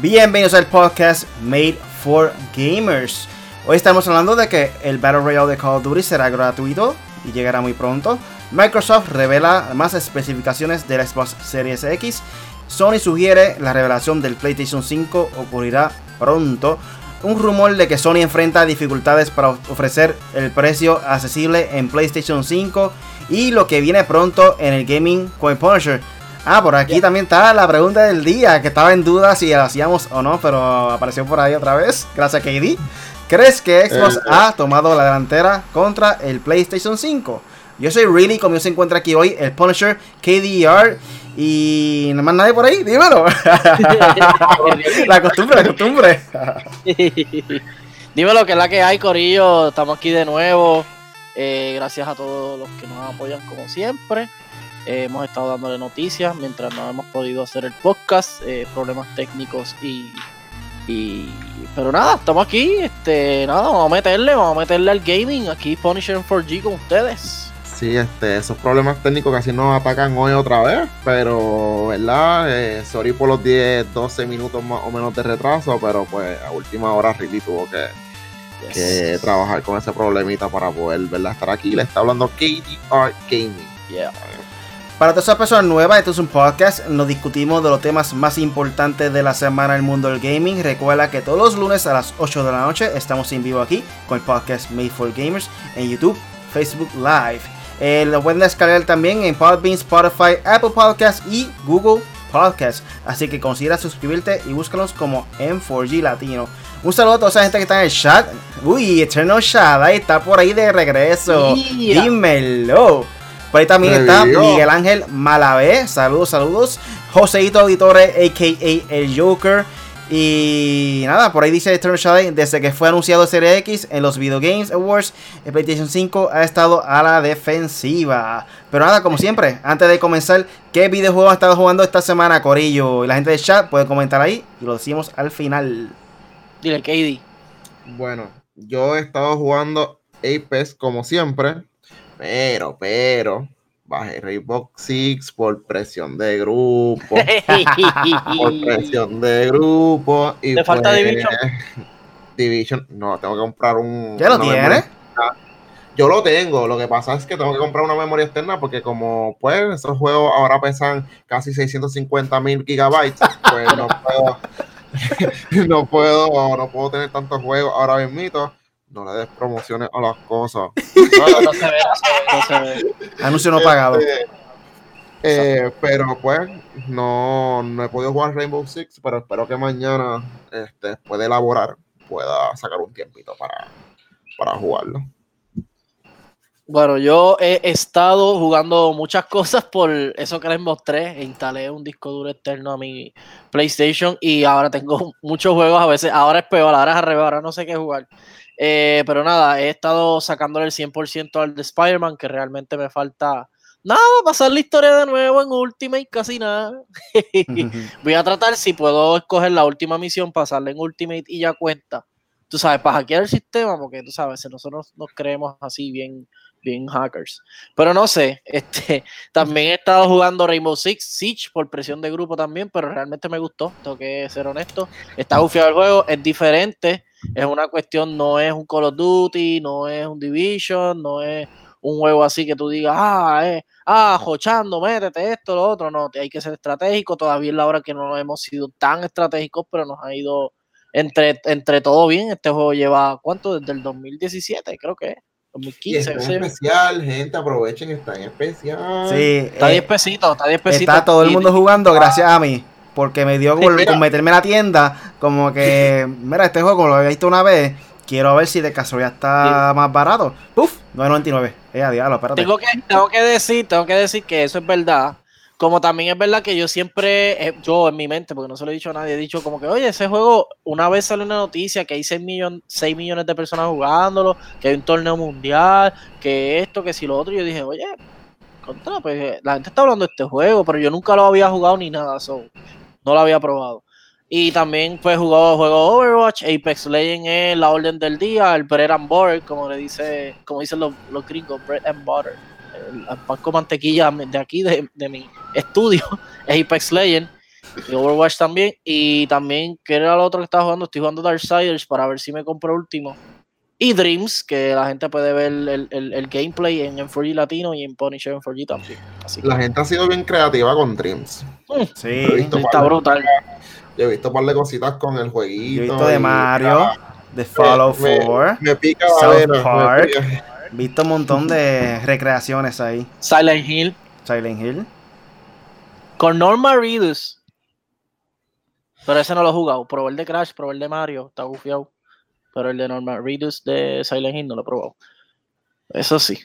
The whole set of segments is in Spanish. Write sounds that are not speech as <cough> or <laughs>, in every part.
Bienvenidos al podcast Made for Gamers. Hoy estamos hablando de que el Battle Royale de Call of Duty será gratuito y llegará muy pronto. Microsoft revela más especificaciones del Xbox Series X. Sony sugiere la revelación del PlayStation 5 ocurrirá pronto. Un rumor de que Sony enfrenta dificultades para ofrecer el precio accesible en PlayStation 5 y lo que viene pronto en el Gaming Coin Punisher. Ah, por aquí también está la pregunta del día, que estaba en duda si la hacíamos o no, pero apareció por ahí otra vez. Gracias, KD. ¿Crees que Xbox Eh, eh. ha tomado la delantera contra el PlayStation 5? Yo soy Really, conmigo se encuentra aquí hoy el Punisher, KDR y no más nadie por ahí, dímelo. <laughs> la costumbre, la costumbre. <laughs> Dime lo que es la que hay, Corillo. Estamos aquí de nuevo. Eh, gracias a todos los que nos apoyan como siempre. Eh, hemos estado dándole noticias mientras no hemos podido hacer el podcast. eh, problemas técnicos y, y- Pero nada, estamos aquí. Este, nada, vamos a meterle, vamos a meterle al gaming. Aquí Punisher 4G con ustedes. Sí, este, esos problemas técnicos casi nos atacan hoy otra vez, pero, ¿verdad? Eh, sorry por los 10, 12 minutos más o menos de retraso, pero pues a última hora Ricky tuvo que, Yes. que trabajar con ese problemita para poder, ¿verdad? Estar aquí. Le está hablando KDR Gaming. Yeah. Para todas esas personas nuevas, esto es un podcast. Nos discutimos de los temas más importantes de la semana en el mundo del gaming. Recuerda que todos los lunes a las 8 de la noche estamos en vivo aquí con el podcast Made for Gamers en YouTube, Facebook Live. Eh, lo pueden descargar también en Podbean, Spotify, Apple Podcasts y Google Podcasts. Así que considera suscribirte y búscanos como M4G Latino. Un saludo a toda esa gente que está en el chat. Uy, Eternal Shadow está por ahí de regreso. Yeah. Dímelo. Por ahí también está. Miguel Ángel Malavé. Saludos, saludos. Joseito Auditore, a.k.a. El Joker. Y nada, por ahí dice Eternal Shadow, desde que fue anunciado Serie X en los Video Games Awards, el PlayStation 5 ha estado a la defensiva. Pero nada, como siempre, antes de comenzar, ¿qué videojuego ha estado jugando esta semana, Corillo? Y la gente del chat puede comentar ahí y lo decimos al final. Dile, KD. Bueno, yo he estado jugando Apex como siempre, pero, pero, bajé Rainbow Six por presión de grupo. por <laughs> presión de grupo. Y ¿Te falta pues, Division? Division, no, tengo que comprar un. ¿Ya lo una tiene? memoria externa. Yo lo tengo, lo que pasa es que tengo que comprar una memoria externa porque como pues esos juegos ahora pesan casi 650 mil gigabytes, pues no <laughs> puedo, <laughs> no puedo, no puedo tener tantos juegos ahora mismito. No le des promociones a las cosas. <laughs> No, no se ve, no se ve, no se ve. Anuncio no pagado. Este, eh, pero pues no, no he podido jugar Rainbow Six, pero espero que mañana, este, después de elaborar, pueda sacar un tiempito para, para jugarlo. Bueno, yo he estado jugando muchas cosas por eso que les mostré. Instalé un disco duro externo a mi PlayStation y ahora tengo muchos juegos a veces. Ahora es peor, ahora es al revés, ahora no sé qué jugar. Eh, pero nada, he estado sacándole el 100% al de Spider-Man, que realmente me falta nada, pasar la historia de nuevo en Ultimate, casi nada. <laughs> Voy a tratar si puedo escoger la última misión, pasarla en Ultimate y ya cuenta. Tú sabes, para hackear el sistema, porque tú sabes, nosotros nos creemos así bien, bien hackers. Pero no sé, <laughs> este, también he estado jugando Rainbow Six Siege por presión de grupo también, pero realmente me gustó, tengo que ser honesto. Está bufiado el juego, es diferente, es una cuestión, no es un Call of Duty, no es un Division, no es un juego así que tú digas, ah, eh, ah, jochando, métete esto, lo otro, no, hay que ser estratégico, todavía es la hora que no hemos sido tan estratégicos, pero nos ha ido entre, entre todo bien, este juego lleva, ¿cuánto? Desde el 2017, creo que es, Y 2015, está en especial, gente, aprovechen, está en especial. Sí, Está eh, 10 pesitos, está 10 pesitos. Está todo el mundo jugando gracias a mí. Porque me dio por, Mira. por meterme en la tienda. Como que, <laughs> mira, este juego lo había visto una vez. Quiero ver si de casualidad está más barato. Puf, 9.99. Eh, diablo, espérate. Tengo que, tengo que decir, tengo que decir que eso es verdad. Como también es verdad que yo siempre, eh, yo en mi mente, porque no se lo he dicho a nadie, he dicho como que, oye, ese juego, una vez sale una noticia que hay 6, millon- 6 millones de personas jugándolo, que hay un torneo mundial, que esto, que si lo otro, y yo dije, oye, contra, pues eh, la gente está hablando de este juego, pero yo nunca lo había jugado ni nada, so, no lo había probado. Y también pues jugado juego Overwatch, Apex Legends es la orden del día, el bread and butter, como le dice, como dicen los, los gringos, bread and butter. El, el pan con mantequilla de aquí, de, de mi estudio, <laughs> es Apex Legends. Y Overwatch también. Y también, ¿qué era lo otro que estaba jugando? Estoy jugando Darksiders para ver si me compro último. Y Dreams, que la gente puede ver el, el, el gameplay en, en 4G Latino y en Punisher en 4G también. Así que, La gente ha sido bien creativa con Dreams. Sí. He visto está brutal. Yo he visto un par de cositas con el jueguito. Yo he visto de Mario, de Fallout me, 4. Me pica South me Park. pica. Visto un montón de recreaciones ahí. Silent Hill. Silent Hill. Con Norma Reedus. Pero ese no lo he jugado. Probé el de Crash, probé el de Mario. Está bufiado. Pero el de Norma Reedus de Silent Hill no lo he probado. Eso sí.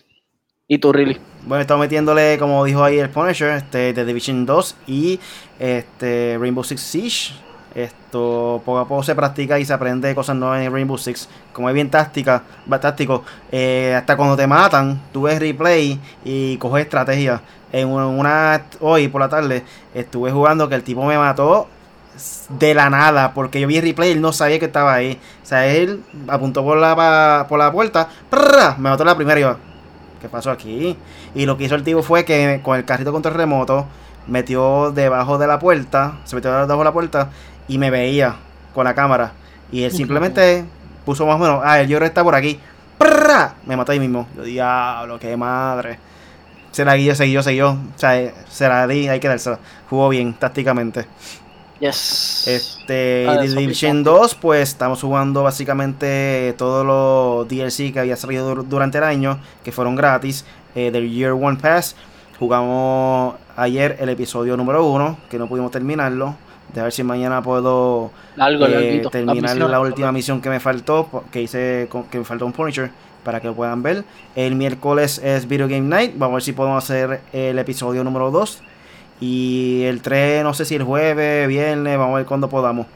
¿Y tú, Really? Bueno, estamos metiéndole, como dijo ahí el Punisher, este, The Division 2 y este Rainbow Six Siege. Esto poco a poco se practica y se aprende cosas nuevas en Rainbow Six. Como es bien táctica, táctico, eh, hasta cuando te matan, tú ves replay y coges estrategia. En una- hoy por la tarde estuve jugando que el tipo me mató de la nada, porque yo vi el replay y él no sabía que estaba ahí. O sea, él apuntó por la, por la puerta, ¡prrra! me mató la primera y yo, ¿qué pasó aquí? Y lo que hizo el tipo fue que con el carrito control remoto metió debajo de la puerta, se metió debajo de la puerta y me veía con la cámara. Y él simplemente puso más o menos, ah, el lloro está por aquí. ¡Prrra! Me mató ahí mismo. Yo, diablo, qué madre. Se la guió, siguió, siguió. O sea, eh, se la di, hay que dársela. Jugó bien, tácticamente. Yes. Este, Ah, Division 2, pues estamos jugando básicamente todos los DLC que había salido dur- durante el año, que fueron gratis, eh, del Year One Pass. Jugamos ayer el episodio número 1, que no pudimos terminarlo. De ver si mañana puedo eh, terminar la última misión que me faltó, que hice con- que me faltó un Punisher, para que lo puedan ver. El miércoles es Video Game Night, vamos a ver si podemos hacer el episodio número 2. Y el 3, no sé si el jueves, viernes, vamos a ver cuándo podamos.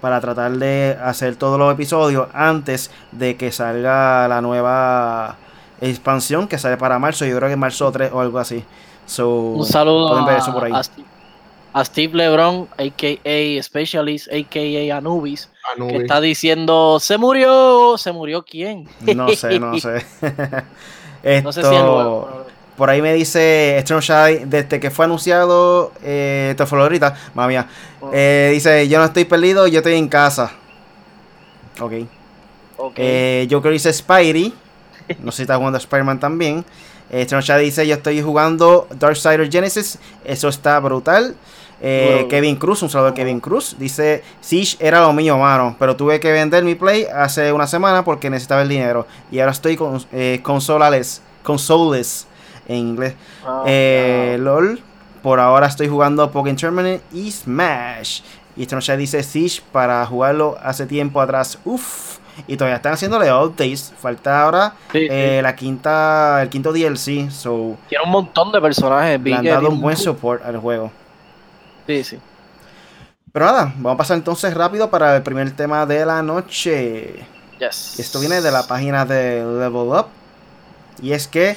Para tratar de hacer todos los episodios antes de que salga la nueva expansión que sale para marzo. Yo creo que marzo 3 o algo así. So, Un saludo pueden ver a, eso por ahí. a Steve, a Steve LeBron, a.k.a. Specialist, a.k.a. Anubis, que está diciendo, se murió, ¿se murió quién? No sé, no <laughs> sé. <laughs> No sé si es Esto- nuevo. pero- Por ahí me dice Strong Shy, desde que fue anunciado, eh, esto fue ahorita, mía, Oh. eh, dice, yo no estoy perdido, yo estoy en casa. Ok. Ok. Eh, Joker dice Spidey, no sé si está jugando Spider-Man también. Eh, Strong Shy dice, yo estoy jugando Darksider Genesis, eso está brutal. Eh. Kevin Cruz, un saludo a Kevin Cruz, dice, Siege era lo mío, mano, pero tuve que vender mi play hace una semana porque necesitaba el dinero. Y ahora estoy con, eh, consolales, consoles en inglés. Ah, Eh, LOL. Por ahora estoy jugando Pokémon Tournament y Smash. Y Strongshire dice Siege para jugarlo hace tiempo atrás. Uff. Y todavía están haciéndole updates. Falta ahora sí, sí. eh, la quinta, el quinto DLC. So, Tiene un montón de personajes. le han dado un buen support al juego. Sí, sí. Pero nada, vamos a pasar entonces rápido para el primer tema de la noche. Yes. Esto viene de la página de Level Up. Y es que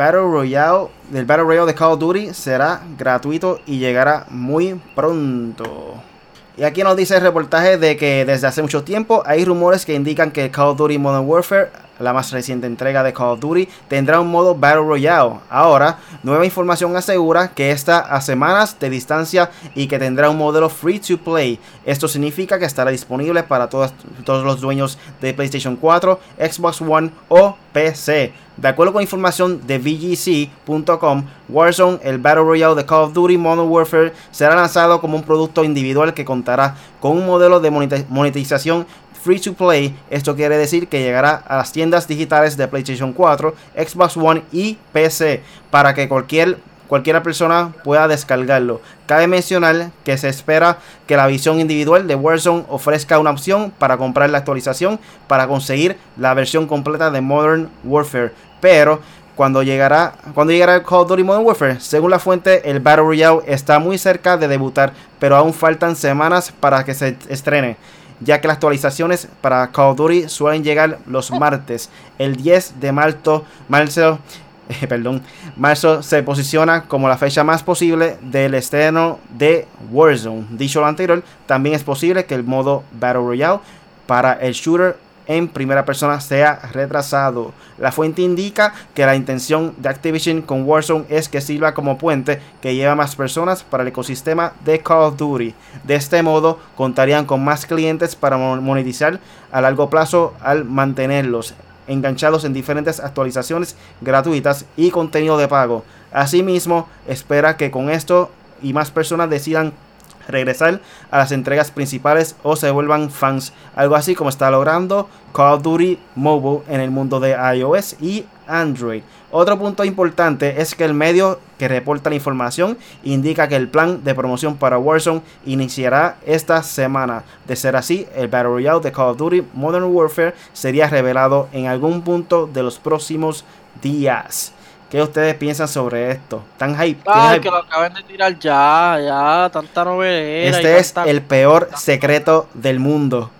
Battle Royale, del Battle Royale de Call of Duty será gratuito y llegará muy pronto. Y aquí nos dice el reportaje de que desde hace mucho tiempo hay rumores que indican que Call of Duty Modern Warfare, la más reciente entrega de Call of Duty, tendrá un modo Battle Royale. Ahora, nueva información asegura que está a semanas de distancia y que tendrá un modelo free to play. Esto significa que estará disponible para todos, todos los dueños de PlayStation 4, Xbox One o PC. De acuerdo con información de VGC.com, Warzone, el Battle Royale de Call of Duty Modern Warfare, será lanzado como un producto individual que contará con un modelo de monetización free to play. Esto quiere decir que llegará a las tiendas digitales de PlayStation 4, Xbox One y PC para que cualquier cualquiera persona pueda descargarlo. Cabe mencionar que se espera que la visión individual de Warzone ofrezca una opción para comprar la actualización para conseguir la versión completa de Modern Warfare. Pero cuando llegará, cuando llegará el Call of Duty Modern Warfare, según la fuente, el Battle Royale está muy cerca de debutar, pero aún faltan semanas para que se estrene ya que las actualizaciones para Call of Duty suelen llegar los martes. El 10 de marzo, marzo, eh, perdón, marzo se posiciona como la fecha más posible del estreno de Warzone. Dicho lo anterior, también es posible que el modo Battle Royale para el shooter en primera persona sea retrasado. La fuente indica que la intención de Activision con Warzone es que sirva como puente que lleva más personas para el ecosistema de Call of Duty. De este modo, contarían con más clientes para monetizar a largo plazo al mantenerlos enganchados en diferentes actualizaciones gratuitas y contenido de pago. Asimismo, espera que con esto y más personas decidan regresar a las entregas principales o se vuelvan fans. Algo así como está logrando Call of Duty Mobile en el mundo de iOS y Android. Otro punto importante es que el medio que reporta la información indica que el plan de promoción para Warzone iniciará esta semana. De ser así, el Battle Royale de Call of Duty Modern Warfare sería revelado en algún punto de los próximos días. ¿Qué ustedes piensan sobre esto? ¿Tan hype? Ay, que lo acaben de tirar ya, ya, tanta novela. Este es el peor secreto del mundo.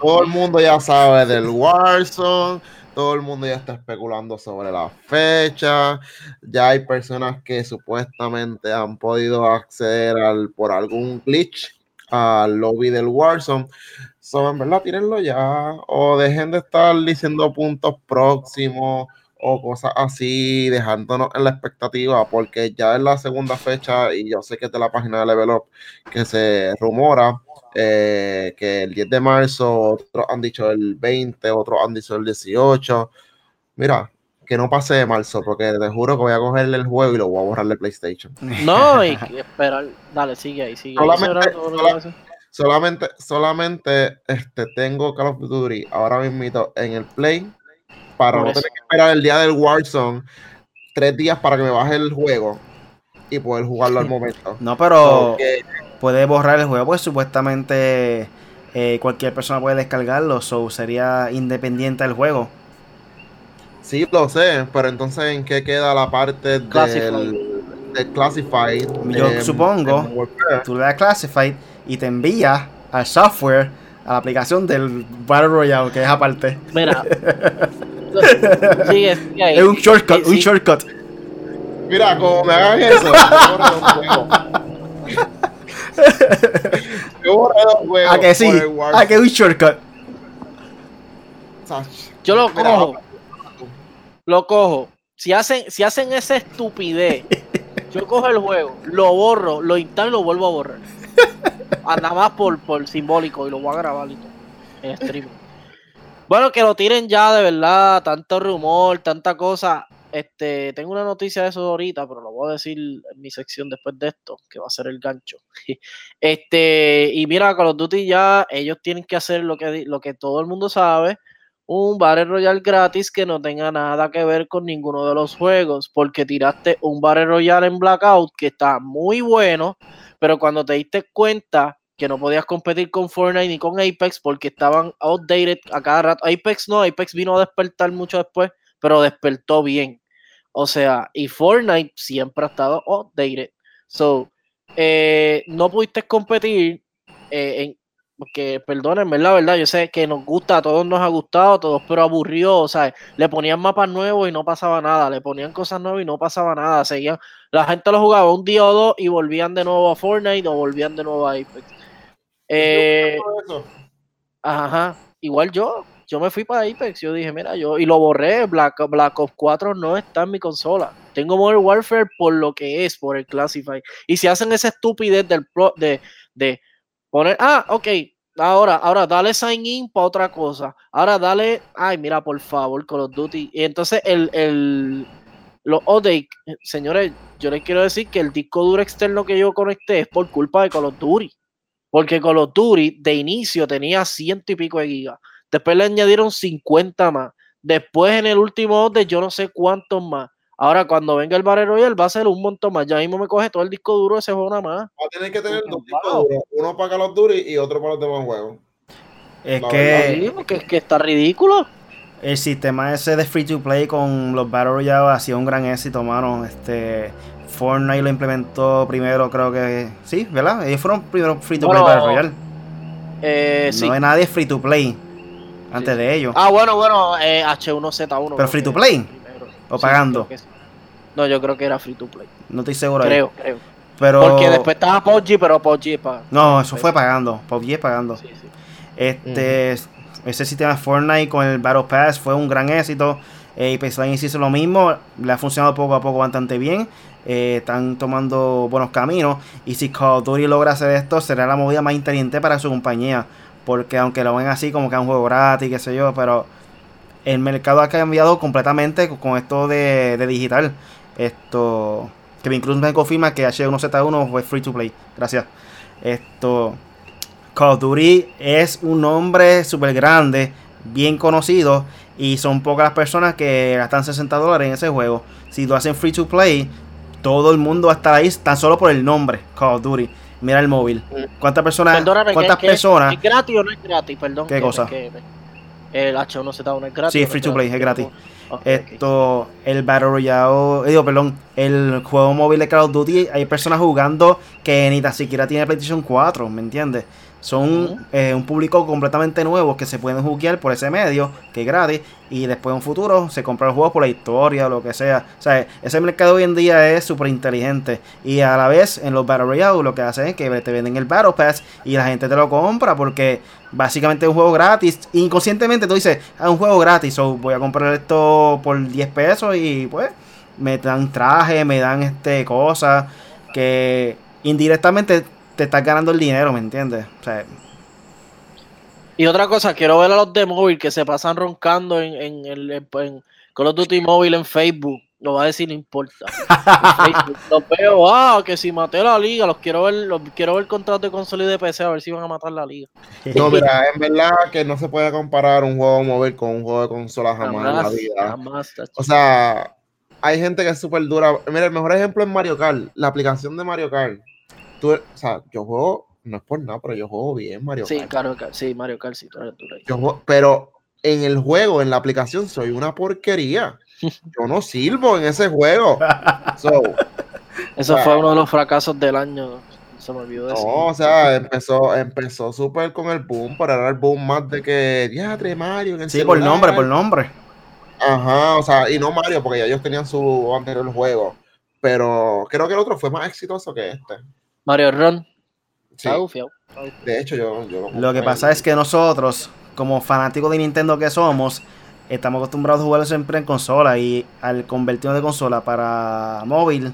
todo el mundo ya sabe del Warzone, todo el mundo ya está especulando sobre la fecha. Ya hay personas que supuestamente han podido acceder al, por algún glitch al lobby del Warzone. So, en verdad, tírenlo ya. O dejen de estar diciendo puntos próximos o cosas así, dejándonos en la expectativa, porque ya es la segunda fecha y yo sé que es de la página de Level Up que se rumora eh, que el 10 de marzo, otros han dicho el 20, otros han dicho el 18. Mira, que no pase de marzo, porque te juro que voy a cogerle el juego y lo voy a borrar de PlayStation. <laughs> No, y esperar, dale, sigue ahí, sigue Solamente, solamente, solamente este, tengo Call of Duty ahora mismo en el Play para no tener que esperar el día del Warzone tres días para que me baje el juego y poder jugarlo al momento. No, pero puede borrar el juego, pues supuestamente eh, cualquier persona puede descargarlo, o sería independiente del juego. Sí, lo sé, pero entonces ¿en qué queda la parte del, del Classified? Yo supongo, tú le das Classified y te envía al software, a la aplicación del Battle Royale, que es aparte. Mira, <laughs> Es un shortcut, un shortcut. Mira, como me hagan eso, A que sí, a que un shortcut. Yo lo cojo. Lo cojo. Si hacen, si hacen esa estupidez, yo cojo el juego, lo borro, lo instalo y lo vuelvo a borrar. Nada más por, por simbólico y lo voy a grabar y todo, en stream. Bueno, que lo tiren ya, de verdad, tanto rumor, tanta cosa. Este, tengo una noticia de eso ahorita, pero lo voy a decir en mi sección después de esto, que va a ser el gancho. <laughs> Este, y mira, con los Duty ya, ellos tienen que hacer lo que, lo que todo el mundo sabe, un Battle Royale gratis que no tenga nada que ver con ninguno de los juegos, porque tiraste un Battle Royale en Blackout que está muy bueno, pero cuando te diste cuenta que no podías competir con Fortnite ni con Apex porque estaban outdated a cada rato. Apex no, Apex vino a despertar mucho después, pero despertó bien. O sea, y Fortnite siempre ha estado outdated. So, eh, no pudiste competir eh, en, porque perdónenme, la verdad, yo sé que nos gusta, a todos nos ha gustado, todos, pero aburrió, o sea, le ponían mapas nuevos y no pasaba nada, le ponían cosas nuevas y no pasaba nada, seguían, la gente lo jugaba un día o dos y volvían de nuevo a Fortnite o volvían de nuevo a Apex. Eh, ajá, igual yo, yo me fui para Apex, yo dije, mira, yo, y lo borré, Black, Black Ops 4 no está en mi consola. Tengo Modern Warfare por lo que es, por el Classify. Y si hacen esa estupidez del pro, de, de poner, ah, ok, ahora, ahora dale sign in para otra cosa. Ahora dale, ay, mira, por favor, Call of Duty. Y entonces el, el los updates, señores, yo les quiero decir que el disco duro externo que yo conecté es por culpa de Call of Duty. Porque Call of Duty de inicio tenía ciento y pico de gigas. Después le añadieron 50 más. Después en el último de yo no sé cuántos más. Ahora cuando venga el Battle Royale va a ser un montón más. Ya mismo me coge todo el disco duro de ese juego nada más. Va a tener que tener dos discos duros. Uno para Call of Duty y otro para los demás juegos. Es que... es que está ridículo. El sistema ese de free to play con los Battle Royale ha sido un gran éxito, mano. Este, Fortnite lo implementó primero, creo que. Sí, ¿verdad? Ellos fueron primero free to play para Royal. Eh, no hay nadie free to play antes de ellos. Ah, bueno, bueno, eh, H1Z1. ¿Pero free to play? ¿O pagando? No, yo creo que era free to play. No estoy seguro. Creo, creo. Pero... Porque después estaba PUBG, pero PUBG es No, eso fue pagando. PUBG es pagando. Sí, sí. Este, ese sistema de Fortnite con el Battle Pass fue un gran éxito. Eh, y Lines hizo lo mismo, le ha funcionado poco a poco bastante bien. Eh, están tomando buenos caminos. Y si Call of Duty logra hacer esto, será la movida más inteligente para su compañía. Porque aunque lo ven así como que es un juego gratis, qué sé yo, pero el mercado ha cambiado completamente con esto de, digital. Esto. Que incluso me confirma que H1Z1 fue free to play. Gracias. Esto. Call of Duty es un nombre súper grande, bien conocido. Y son pocas las personas que gastan 60 dólares en ese juego. Si lo hacen free to play, todo el mundo va a estar ahí tan solo por el nombre, Call of Duty. Mira el móvil. Mm. ¿Cuántas personas? ¿Cuántas personas? ¿Es gratis o no es gratis? Perdón. ¿Qué cosa? el H1Z1 es gratis. Sí, es free to play, es gratis. Esto, el Battle Royale, digo, perdón, el juego móvil de Call of Duty, hay personas jugando que ni tan siquiera tiene PlayStation 4, ¿me entiendes? Son eh, un público completamente nuevo que se pueden jugar por ese medio, que es gratis, y después en un futuro se compra el juego por la historia o lo que sea. O sea, ese mercado hoy en día es súper inteligente. Y a la vez, en los Battle Royale, lo que hacen es que te venden el Battle Pass y la gente te lo compra porque básicamente es un juego gratis. Inconscientemente tú dices, es ah, un juego gratis, o voy a comprar esto por 10 pesos y pues me dan traje, me dan este cosas que indirectamente te estás ganando el dinero, ¿me entiendes? O sea, y otra cosa, quiero ver a los de móvil que se pasan roncando en, en, el, en Call of Duty móvil en Facebook. Lo va a decir, no importa. <laughs> los veo, ah, que si maté la liga, los quiero ver, los quiero ver contrato de consola y de PC a ver si van a matar la liga. No, mira, en verdad que no se puede comparar un juego móvil con un juego de consola jamás, en la vida. o sea, hay gente que es súper dura. Mira, el mejor ejemplo es Mario Kart, la aplicación de Mario Kart o sea, yo juego, no es por nada, pero yo juego bien Mario sí, Kart. sí, Mario Kart, sí, pero en el juego, en la aplicación, soy una porquería. <laughs> Yo no sirvo en ese juego. <laughs> Eso fue uno de los fracasos del año. Se me olvidó decir. No, o sea, empezó, empezó súper con el boom, para era el boom más de que, diatre Mario. En sí, por nombre, por nombre. Ajá, o sea, y no Mario, porque ya ellos tenían su anterior juego. Pero creo que el otro fue más exitoso que este. Mario Ron. De hecho, yo, lo, que pasa es que nosotros, como fanáticos de Nintendo que somos, estamos acostumbrados a jugar siempre en consola y al convertirnos de consola para móvil,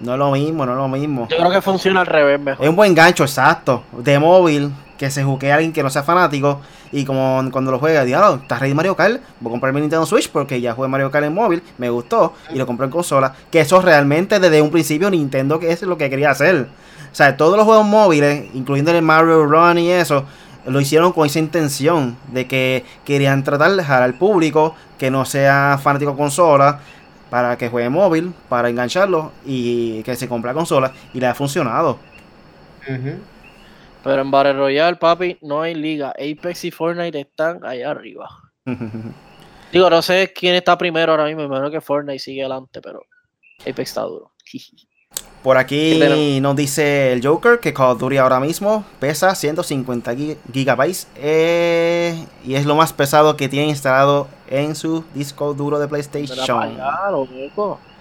no. es lo mismo, no es lo mismo. Yo creo que funciona al revés mejor. Es un buen gancho, exacto. De móvil, que se juegue a alguien que no sea fanático y como cuando lo juega, digo, ¿estás ready Mario Kart? Voy a comprar mi Nintendo Switch porque ya jugué Mario Kart en móvil, me gustó y lo compré en consola. Que eso realmente desde un principio Nintendo que es lo que quería hacer. O sea, todos los juegos móviles, incluyendo el Mario Run y eso, lo hicieron con esa intención de que querían tratar de dejar al público que no sea fanático de consola para que juegue móvil, para engancharlo y que se compre consola y le ha funcionado. Pero en Battle Royale, papi, no hay liga. Apex y Fortnite están allá arriba. <laughs> Digo, no sé quién está primero ahora mismo. Me imagino que Fortnite sigue adelante, pero Apex está duro. <laughs> Por aquí nos dice el Joker que Call of Duty ahora mismo pesa 150 gigabytes eh, y es lo más pesado que tiene instalado en su disco duro de PlayStation.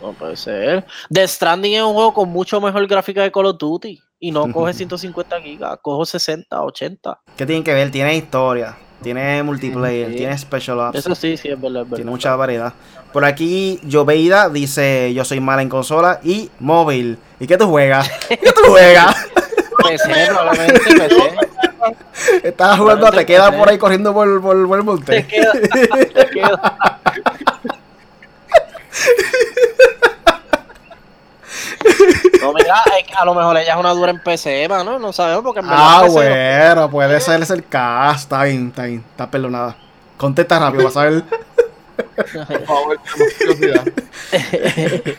No puede ser. The Stranding es un juego con mucho mejor gráfica de Call of Duty y no coge <laughs> 150 gigas, cojo 60, 80. ¿Qué tiene que ver? Tiene historia, tiene multiplayer, tiene special ops. Eso sí, sí, es verdad, Tiene mucha variedad. Por aquí, Joveida dice: Yo soy mala en consola y móvil. ¿Y qué tú juegas? <laughs> ¿Qué tú juegas? PC, probablemente PC. <laughs> Estás jugando, te queda por ahí corriendo por, por, por el monte. Te queda, <laughs> te queda. No, mira, a lo mejor ella es una dura en PC, ¿no? No sabemos porque Ah, bueno, puede ser ese el cast. Está bien, está bien, está perdonada. Contesta rápido, vas a ver. Por favor, <laughs>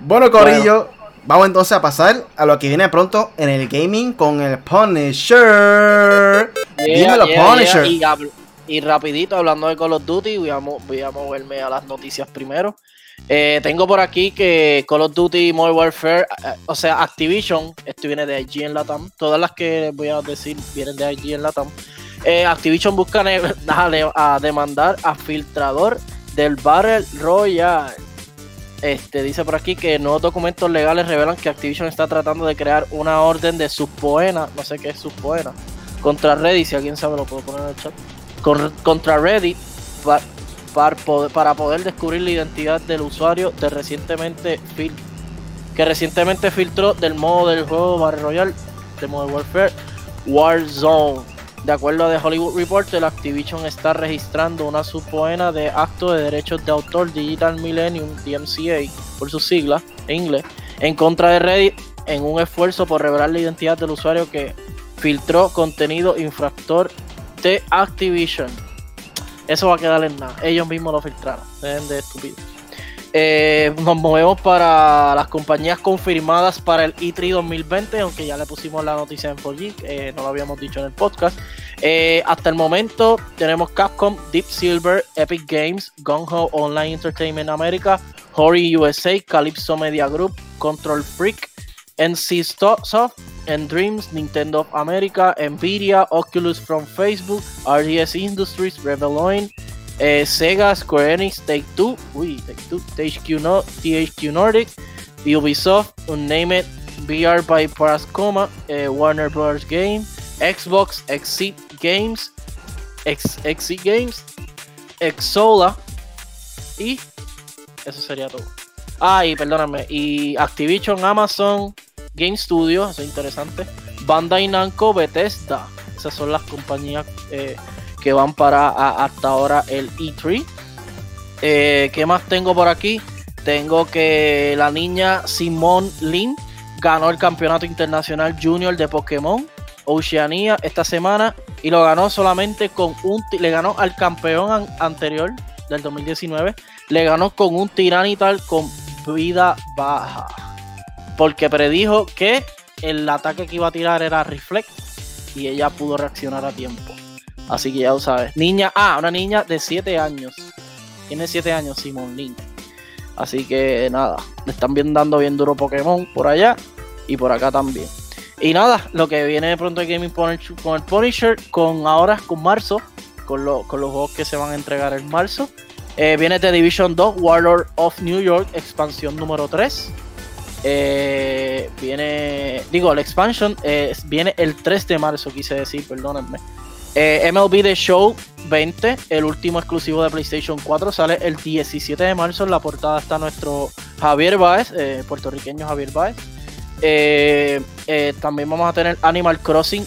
bueno, Corillo, vamos entonces a pasar a lo que viene pronto en el gaming con el Punisher. Dímelo, Punisher. Y, rapidito, hablando de Call of Duty, voy a, voy a moverme a las noticias primero. Eh, tengo por aquí que Call of Duty Modern Warfare, eh, o sea, Activision, esto viene de IG en Latam. Todas las que voy a decir vienen de IG en Latam. Eh, Activision busca <laughs> a demandar a filtrador del Battle Royale. Este, dice por aquí que nuevos documentos legales revelan que Activision está tratando de crear una orden de subpoena, no sé qué es subpoena, contra Reddit, si alguien sabe lo puedo poner en el chat, con- contra Reddit pa- para, poder, para poder descubrir la identidad del usuario de recientemente que recientemente filtró del modo del juego Battle Royale de Modern Warfare Warzone. De acuerdo a The Hollywood Reporter, Activision está registrando una subpoena de acto de derechos de autor Digital Millennium DMCA por sus siglas en inglés en contra de Reddit en un esfuerzo por revelar la identidad del usuario que filtró contenido infractor de Activision. Eso va a quedar en nada. Ellos mismos lo filtraron. Dejen de estúpido. Eh, nos movemos para las compañías confirmadas para el E3 2020, aunque ya le pusimos la noticia en 4G, eh, no lo habíamos dicho en el podcast. Eh, hasta el momento tenemos Capcom, Deep Silver, Epic Games, Gung Ho Online Entertainment America, Hori USA, Calypso Media Group, Control Freak, NC Soft, and Dreams, Nintendo of America, Nvidia, Oculus from Facebook, RDS Industries, Reveloin, eh, Sega, Square Enix, Take Two, uy, Take Two, THQ, no, THQ Nordic, Ubisoft, Unnamed, VR by Parascoma, eh, Warner Bros. Game, Xbox, Exit Games, Ex Exit Games, Exola y eso sería todo. Ah, y perdóname, y Activision, Amazon, Game Studios, eso es interesante. Bandai Namco, Bethesda. Esas son las compañías eh, que van para hasta ahora el E3. Eh, ¿Qué más tengo por aquí? Tengo que la niña Simone Lin ganó el campeonato internacional junior de Pokémon Oceanía esta semana y lo ganó solamente con un le ganó al campeón an- anterior del 2019 le ganó con un tiranital con vida baja porque predijo que el ataque que iba a tirar era reflect y ella pudo reaccionar a tiempo así que ya lo sabes niña ah una niña de 7 años tiene 7 años Simon Lin así que nada le están bien dando bien duro Pokémon por allá y por acá también y nada, lo que viene pronto de Gaming Punisher, con el Punisher, con ahora con marzo, con, lo- con los juegos que se van a entregar en marzo. Eh, viene The Division 2, Warlord of New York, expansión número 3. Eh, viene, digo, la expansion eh, viene el 3 de marzo, quise decir, perdónenme. Eh, MLB The Show 20, el último exclusivo de PlayStation 4, sale el 17 de marzo. En la portada está nuestro Javier Baez, eh, puertorriqueño Javier Baez. Eh, también vamos a tener Animal Crossing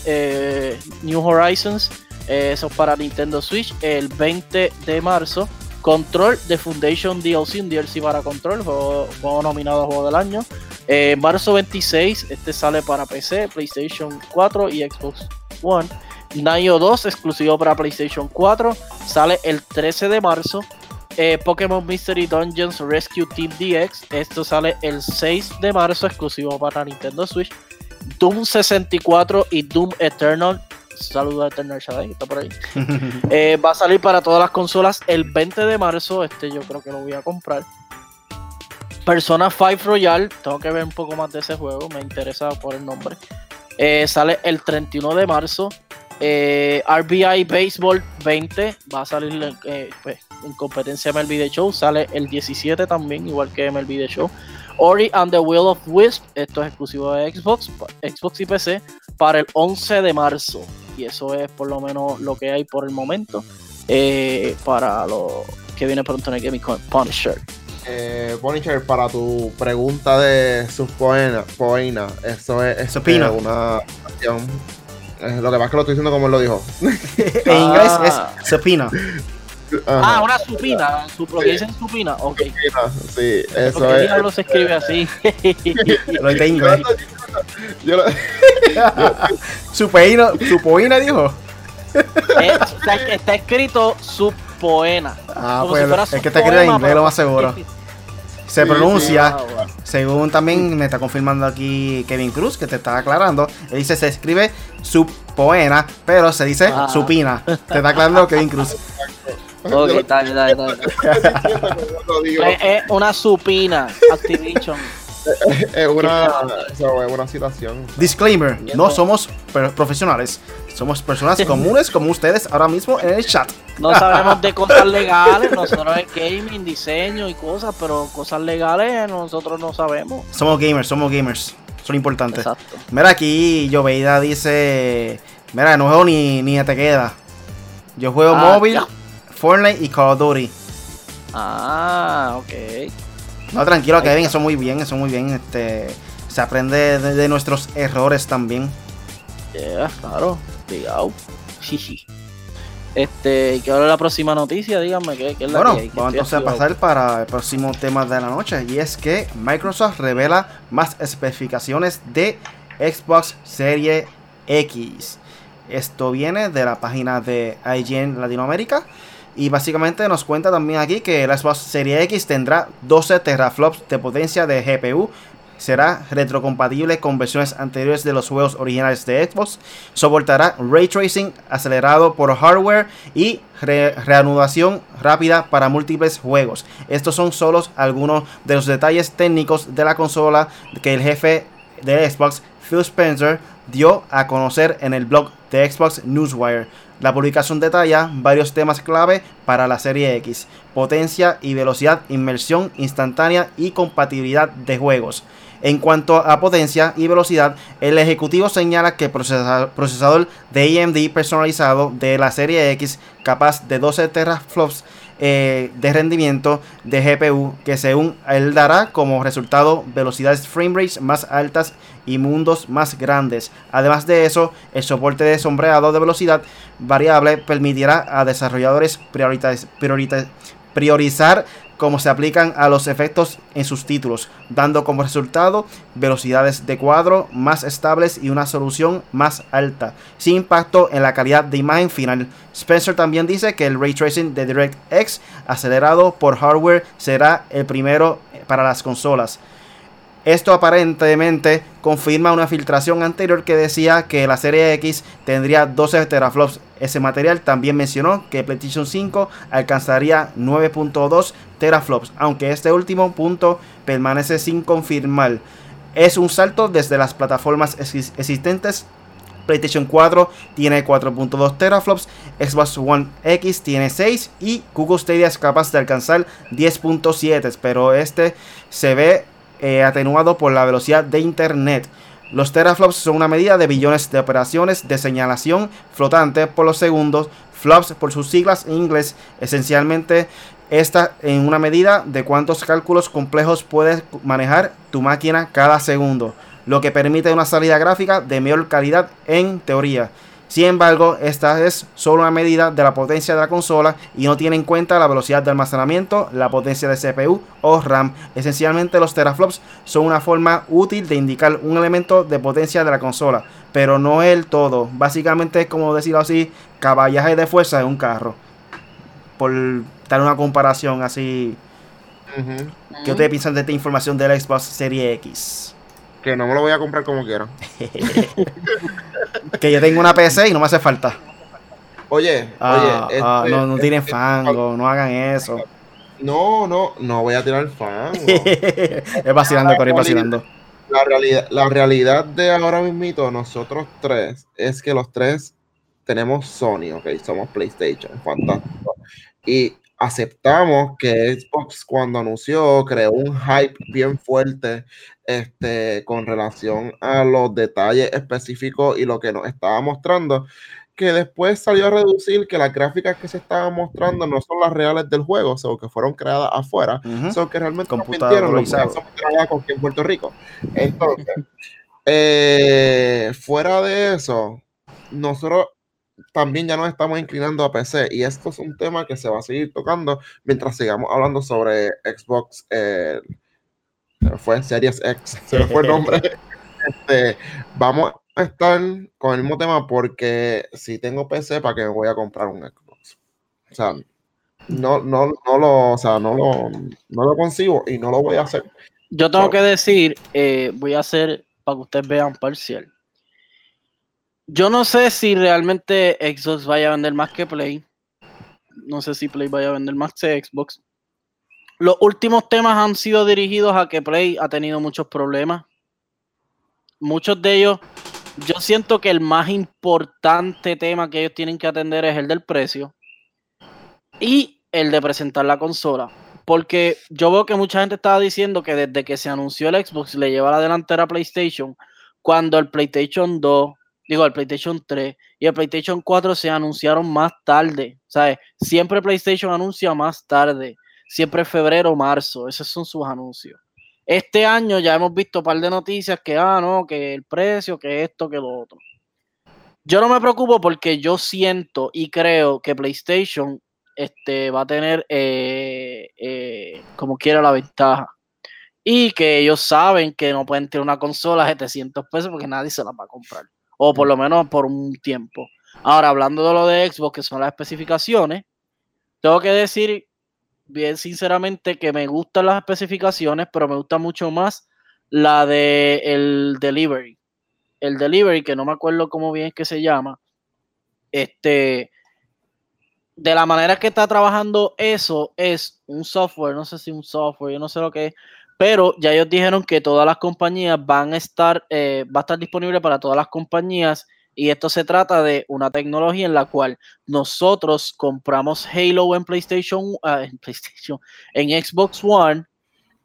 New Horizons. eso es para Nintendo Switch el 20 de marzo. Control de Foundation DLC, un DLC para Control, juego, juego nominado a Juego del Año. Marzo 26, este sale para PC, PlayStation 4 y Xbox One. Nio 2, exclusivo para PlayStation 4, sale el 13 de marzo. Eh, Pokémon Mystery Dungeons Rescue Team DX, esto sale el 6 de marzo, exclusivo para Nintendo Switch. Doom 64 y Doom Eternal, saludos a Eternal Shadow, está por ahí. <laughs> Eh, va a salir para todas las consolas el 20 de marzo, este yo creo que lo voy a comprar. Persona 5 Royal, tengo que ver un poco más de ese juego, me interesa por el nombre. Eh, sale el 31 de marzo. Eh, RBI Baseball 20 va a salir eh, pues, en competencia MLB The Show. Sale el 17 también, igual que MLB The Show. Ori and the Will of Wisp, esto es exclusivo de Xbox, Xbox y PC, para el 11 de marzo. Y eso es por lo menos lo que hay por el momento eh, para lo que viene pronto en el Gaming Con Punisher. Eh, Punisher, para tu pregunta de sus poena, poena, eso es Supina. una acción. Eh, lo que pasa es que lo estoy diciendo como él lo dijo. <laughs> en inglés Ah. es supina. Ah, una supina, su, que dicen supina, ok. supina, Sí, eso Porque es. diablo se escribe así. <laughs> Lo de inglés. Yo lo- <laughs> Supeina, supoina dijo. Eh, está, está escrito subpoena. Ah, Como pues si fuera es que está escrito en inglés, lo más seguro. Se Sí, pronuncia, según también me está confirmando aquí Kevin Cruz, que te está aclarando. Él dice, se escribe subpoena, pero se dice Ah. supina. Te está aclarando Kevin Cruz. <laughs> Ok, dale, dale, dale. es una supina, Activision. <laughs> <laughs> Es una, eso es una citación. Disclaimer, no somos profesionales. Somos personas <laughs> comunes como ustedes ahora mismo en el chat. No sabemos de cosas <laughs> legales, nosotros es gaming, diseño y cosas, pero cosas legales nosotros no sabemos. Somos gamers, somos gamers. Son importantes. Exacto. Mira aquí, Joveida dice, Mira, no juego ni, ni te queda. Yo juego Ah, móvil, ya. Fortnite y Call of Duty. Ah, ok. No, tranquilo, Kevin, está. eso muy bien, eso muy bien. Este, se aprende de, de nuestros errores también. Yeah, claro. Digao. Este, ¿y qué ahora la próxima noticia? Díganme qué, qué es la Bueno, que hay, que vamos entonces a pasar para el próximo tema de la noche. Y es que Microsoft revela más especificaciones de Xbox Series X. Esto viene de la página de IGN Latinoamérica. Y básicamente nos cuenta también aquí que el Xbox Series X tendrá 12 teraflops de potencia de GPU. Será retrocompatible con versiones anteriores de los juegos originales de Xbox. Soportará ray tracing acelerado por hardware y re- reanudación rápida para múltiples juegos. Estos son solo algunos de los detalles técnicos de la consola que el jefe de Xbox, Phil Spencer, dio a conocer en el blog de Xbox Newswire. La publicación detalla varios temas clave para la serie X, potencia y velocidad, inmersión instantánea y compatibilidad de juegos. En cuanto a potencia y velocidad, el ejecutivo señala que el procesa- procesador de AMD personalizado de la serie X capaz de 12 teraflops eh, de rendimiento de GPU que según él dará como resultado velocidades frame rates más altas y mundos más grandes. Además de eso, el soporte de sombreado de velocidad variable permitirá a desarrolladores priorizar cómo se aplican a los efectos en sus títulos, dando como resultado velocidades de cuadro más estables y una solución más alta, sin impacto en la calidad de imagen final. Spencer también dice que el ray tracing de DirectX acelerado por hardware será el primero para las consolas. Esto aparentemente confirma una filtración anterior que decía que la serie X tendría 12 teraflops. Ese material también mencionó que PlayStation 5 alcanzaría 9.2 teraflops, aunque este último punto permanece sin confirmar. Es un salto desde las plataformas exis- existentes. PlayStation 4 tiene 4.2 teraflops, Xbox One X tiene 6 y Google Stadia es capaz de alcanzar 10.7, pero este se ve eh, atenuado por la velocidad de internet. Los teraflops son una medida de billones de operaciones de señalación flotante por los segundos. Flops por sus siglas en inglés. Esencialmente, esta en una medida de cuántos cálculos complejos puedes manejar tu máquina cada segundo. Lo que permite una salida gráfica de mayor calidad en teoría. Sin embargo, esta es solo una medida de la potencia de la consola y no tiene en cuenta la velocidad de almacenamiento, la potencia de CPU o RAM. Esencialmente los teraflops son una forma útil de indicar un elemento de potencia de la consola, pero no el todo. Básicamente es como decirlo así, caballaje de fuerza de un carro. Por dar una comparación así. ¿Qué ustedes piensan de esta información del Xbox Series X? Que no me lo voy a comprar como quiera. <laughs> Que yo tengo una PC y no me hace falta. Oye, Ah, oye, ah, este- no, no tiren este- fango, no hagan eso. No, no, no voy a tirar fango. <laughs> es vacilando, Cory, vacilando. la realidad, la realidad de ahora mismito, nosotros tres, es que los tres tenemos Sony, ok, somos PlayStation, fantástico. Y aceptamos que Xbox cuando anunció creó un hype bien fuerte este, con relación a los detalles específicos y lo que nos estaba mostrando, que después salió a reducir que las gráficas que se estaban mostrando no son las reales del juego, o que fueron creadas afuera, Ujú. son que realmente los juegos son creadas aquí en Puerto Rico. Entonces, <laughs> eh, fuera de eso, nosotros también ya nos estamos inclinando a PC y esto es un tema que se va a seguir tocando mientras sigamos hablando sobre Xbox, eh, se me fue Series X, <laughs> se me fue el nombre. Este, vamos a estar con el mismo tema porque si tengo PC, ¿para qué me voy a comprar un Xbox? O sea, no, no, no lo, o sea, no lo, no lo consigo y no lo voy a hacer. Yo tengo que decir, eh, voy a hacer para que ustedes vean parcial. Yo no sé si realmente Xbox vaya a vender más que Play. No sé si Play vaya a vender más que Xbox. Los últimos temas han sido dirigidos a que Play ha tenido muchos problemas. Muchos de ellos, yo siento que el más importante tema que ellos tienen que atender es el del precio y el de presentar la consola. Porque yo veo que mucha gente estaba diciendo que desde que se anunció el Xbox le lleva la delantera a PlayStation, cuando el PlayStation 2 digo, el PlayStation 3 y el PlayStation 4 se anunciaron más tarde, ¿sabes? Siempre PlayStation anuncia más tarde, siempre febrero o marzo, esos son sus anuncios. Este año ya hemos visto un par de noticias que, ah, no, que el precio, que esto, que lo otro. Yo no me preocupo porque yo siento y creo que PlayStation este, va a tener eh, eh, como quiera la ventaja. Y que ellos saben que no pueden tener una consola a 700 pesos porque nadie se la va a comprar. O por lo menos por un tiempo. Ahora, hablando de lo de Xbox, que son las especificaciones, tengo que decir bien sinceramente que me gustan las especificaciones, pero me gusta mucho más la de el delivery. El delivery, que no me acuerdo cómo bien es que se llama. Este, de la manera que está trabajando eso es un software, no sé si un software, yo no sé lo que es, pero ya ellos dijeron que todas las compañías van a estar, eh, va a estar disponible para todas las compañías y esto se trata de una tecnología en la cual nosotros compramos Halo en PlayStation, ah, en Xbox One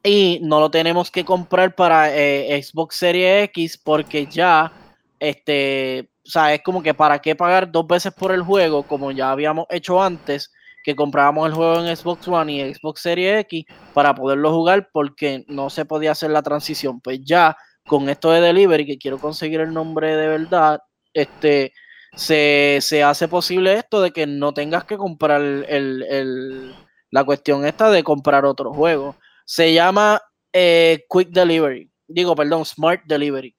y no lo tenemos que comprar para eh, Xbox Series X porque ya, este, o sea, es como que para qué pagar dos veces por el juego como ya habíamos hecho antes que comprábamos el juego en Xbox One y Xbox Series X para poderlo jugar porque no se podía hacer la transición. Pues ya con esto de delivery, que quiero conseguir el nombre de verdad, este, se, hace posible esto de que no tengas que comprar el, la cuestión esta de comprar otro juego. Se llama eh, Quick Delivery. Digo, perdón, Smart Delivery.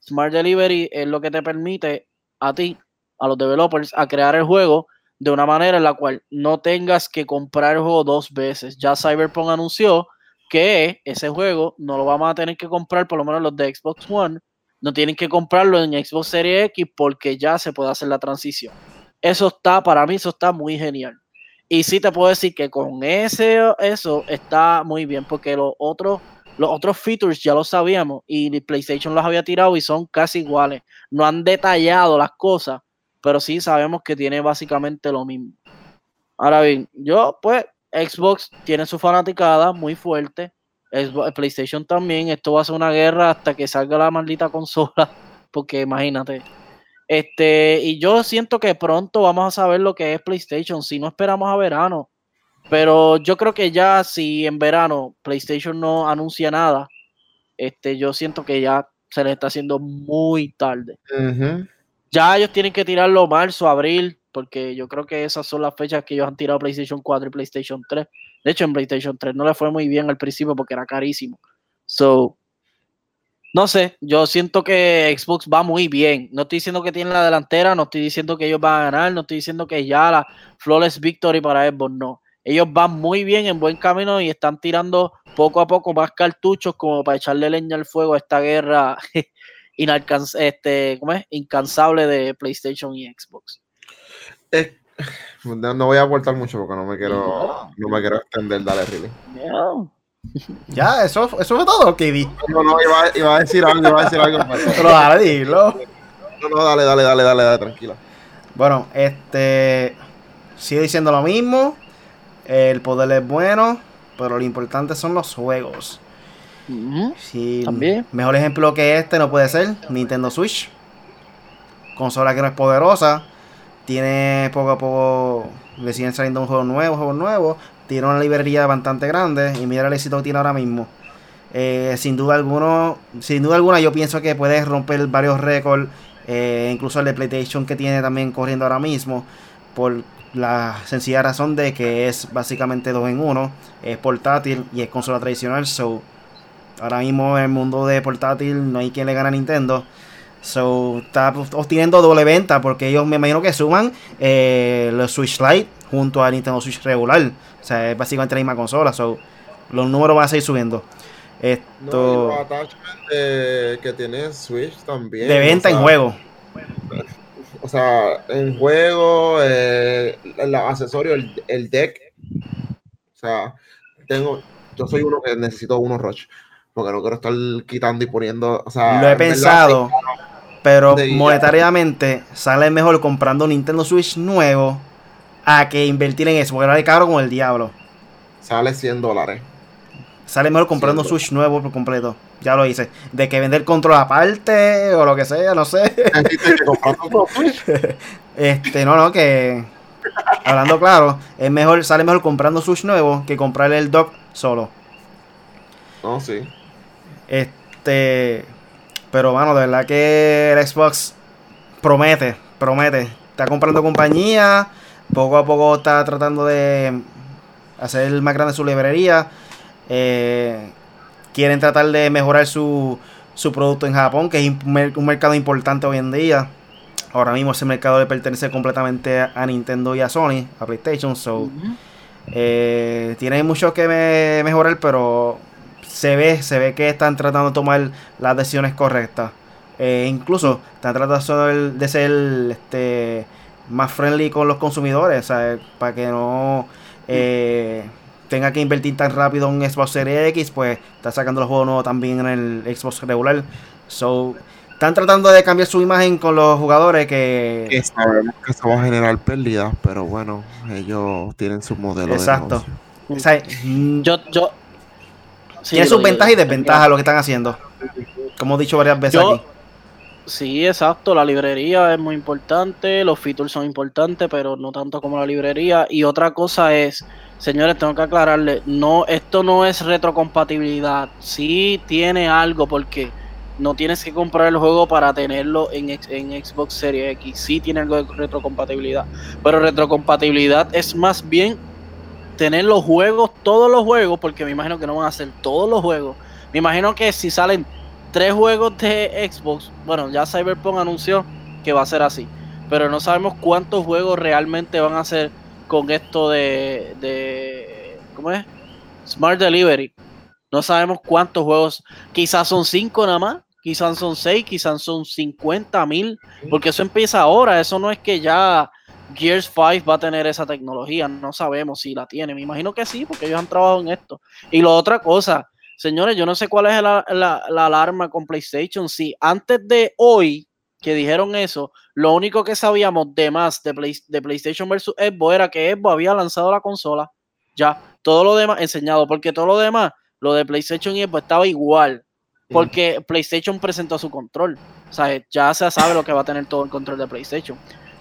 Smart Delivery es lo que te permite a ti, a los developers, a crear el juego de una manera en la cual no tengas que comprar el juego dos veces. Ya Cyberpunk anunció que ese juego no lo vamos a tener que comprar, por lo menos los de Xbox One, no tienen que comprarlo en Xbox Series X porque ya se puede hacer la transición. Eso está, para mí, eso está muy genial. Y sí te puedo decir que con ese, eso está muy bien, porque los otros, los otros features ya lo sabíamos y PlayStation los había tirado y son casi iguales. No han detallado las cosas, pero sí sabemos que tiene básicamente lo mismo. Ahora bien, yo pues Xbox tiene su fanaticada muy fuerte PlayStation también, esto va a ser una guerra hasta que salga la maldita consola, <laughs> porque imagínate. Este, y yo siento que pronto vamos a saber lo que es PlayStation, si no esperamos a verano. Pero yo creo que ya si en verano PlayStation no anuncia nada, este, yo siento que ya se les está haciendo muy tarde. Ya ellos tienen que tirarlo marzo, abril, porque yo creo que esas son las fechas que ellos han tirado PlayStation 4 y PlayStation 3. De hecho, en PlayStation 3 no le fue muy bien al principio porque era carísimo. So, no sé, yo siento que Xbox va muy bien. No estoy diciendo que tiene la delantera, no estoy diciendo que ellos van a ganar, no estoy diciendo que ya la flawless victory para Xbox, no. Ellos van muy bien en buen camino y están tirando poco a poco más cartuchos como para echarle leña al fuego a esta guerra <laughs> este, incansable de PlayStation y Xbox. No, voy a aportar mucho porque no me quiero, no me quiero extender, dale, Riley. Ya, eso, eso fue todo, KD. No, no, iba, iba, a decir algo, iba a decir algo. <laughs> Pero dale, dilo. No, no, dale, dale, dale, dale, dale, tranquila. Bueno, este. Sigue diciendo lo mismo. El poder es bueno, pero lo importante son los juegos. Mejor ejemplo que este no puede ser Nintendo Switch. Consola que no es poderosa, tiene poco a poco, le siguen saliendo un juego nuevo, juego nuevo, tiene una librería bastante grande y mira el éxito que tiene ahora mismo. Eh, sin duda alguno, sin duda alguna yo pienso que puede romper varios récords, eh, incluso el de PlayStation que tiene también corriendo ahora mismo, por la sencilla razón de que es básicamente dos en uno, es portátil y es consola tradicional, so ahora mismo en el mundo de portátil no hay quien le gane a Nintendo. So, está obteniendo doble venta porque ellos me imagino que suman eh, los Switch Lite junto a Nintendo Switch regular. O sea, es básicamente la misma consola. So, los números van a seguir subiendo. Esto. que tiene Switch también. De venta en juego. O sea, en juego, eh, el accesorio, el, deck. O sea, tengo. Yo soy uno que necesito unos Rush. Porque no quiero estar quitando y poniendo. O sea, lo he pensado. Pero monetariamente sale mejor comprando un Nintendo Switch nuevo a que invertir en eso, porque vale caro como el diablo. Sale 100 dólares. Sale mejor comprando un Switch nuevo por completo. ya lo hice. De que vender control aparte o lo que sea, no sé. <laughs> <laughs> este, no, no, que hablando claro, es mejor, sale mejor comprando Switch nuevo que comprarle el dock solo. No, sí. Este, pero bueno, de verdad que el Xbox promete, promete. Está comprando compañía, poco a poco está tratando de hacer más grande su librería. Eh, quieren tratar de mejorar su, su producto en Japón, que es un mercado importante hoy en día. Ahora mismo ese mercado le pertenece completamente a Nintendo y a Sony, a PlayStation. So, eh, tiene mucho que mejorar, pero se ve, se ve que están tratando de tomar las decisiones correctas. Eh, incluso están tratando de ser este, más friendly con los consumidores, para que no eh, tenga que invertir tan rápido en Xbox Series X, pues está sacando los juegos nuevos también en el Xbox regular. So, están tratando de cambiar su imagen con los jugadores que... sabemos que eso va a generar pérdidas, pero bueno, ellos tienen su modelo Exacto. de negocio. yo, yo... Tiene sus ventajas y desventajas lo que están haciendo. Como he dicho varias veces aquí. Sí, exacto. La librería es muy importante, los features son importantes, pero no tanto como la librería. Y otra cosa es, señores, tengo que aclararle, no, esto no es retrocompatibilidad. Sí tiene algo porque no tienes que comprar el juego para tenerlo en, en Xbox Series X. Sí tiene algo de retrocompatibilidad. Pero retrocompatibilidad es más bien tener los juegos, todos los juegos, porque me imagino que no van a ser todos los juegos. Me imagino que si salen tres juegos de Xbox. Bueno, ya Cyberpunk anunció que va a ser así. Pero no sabemos cuántos juegos realmente van a ser con esto de, de ¿cómo es? Smart Delivery. No sabemos cuántos juegos. Quizás son cinco nada más. Quizás son seis. Quizás son 50 mil. Porque eso empieza ahora. Eso no es que ya Gears 5 va a tener esa tecnología. No sabemos si la tiene. Me imagino que sí, porque ellos han trabajado en esto. Y la otra cosa Señores, yo no sé cuál es la, alarma con PlayStation. Si antes de hoy que dijeron eso, lo único que sabíamos de más de, PlayStation versus Xbox era que Xbox había lanzado la consola. Ya, todo lo demás enseñado, porque todo lo demás, lo de PlayStation y Xbox estaba igual. Porque PlayStation presentó su control. O sea, ya se sabe lo que va a tener todo el control de PlayStation.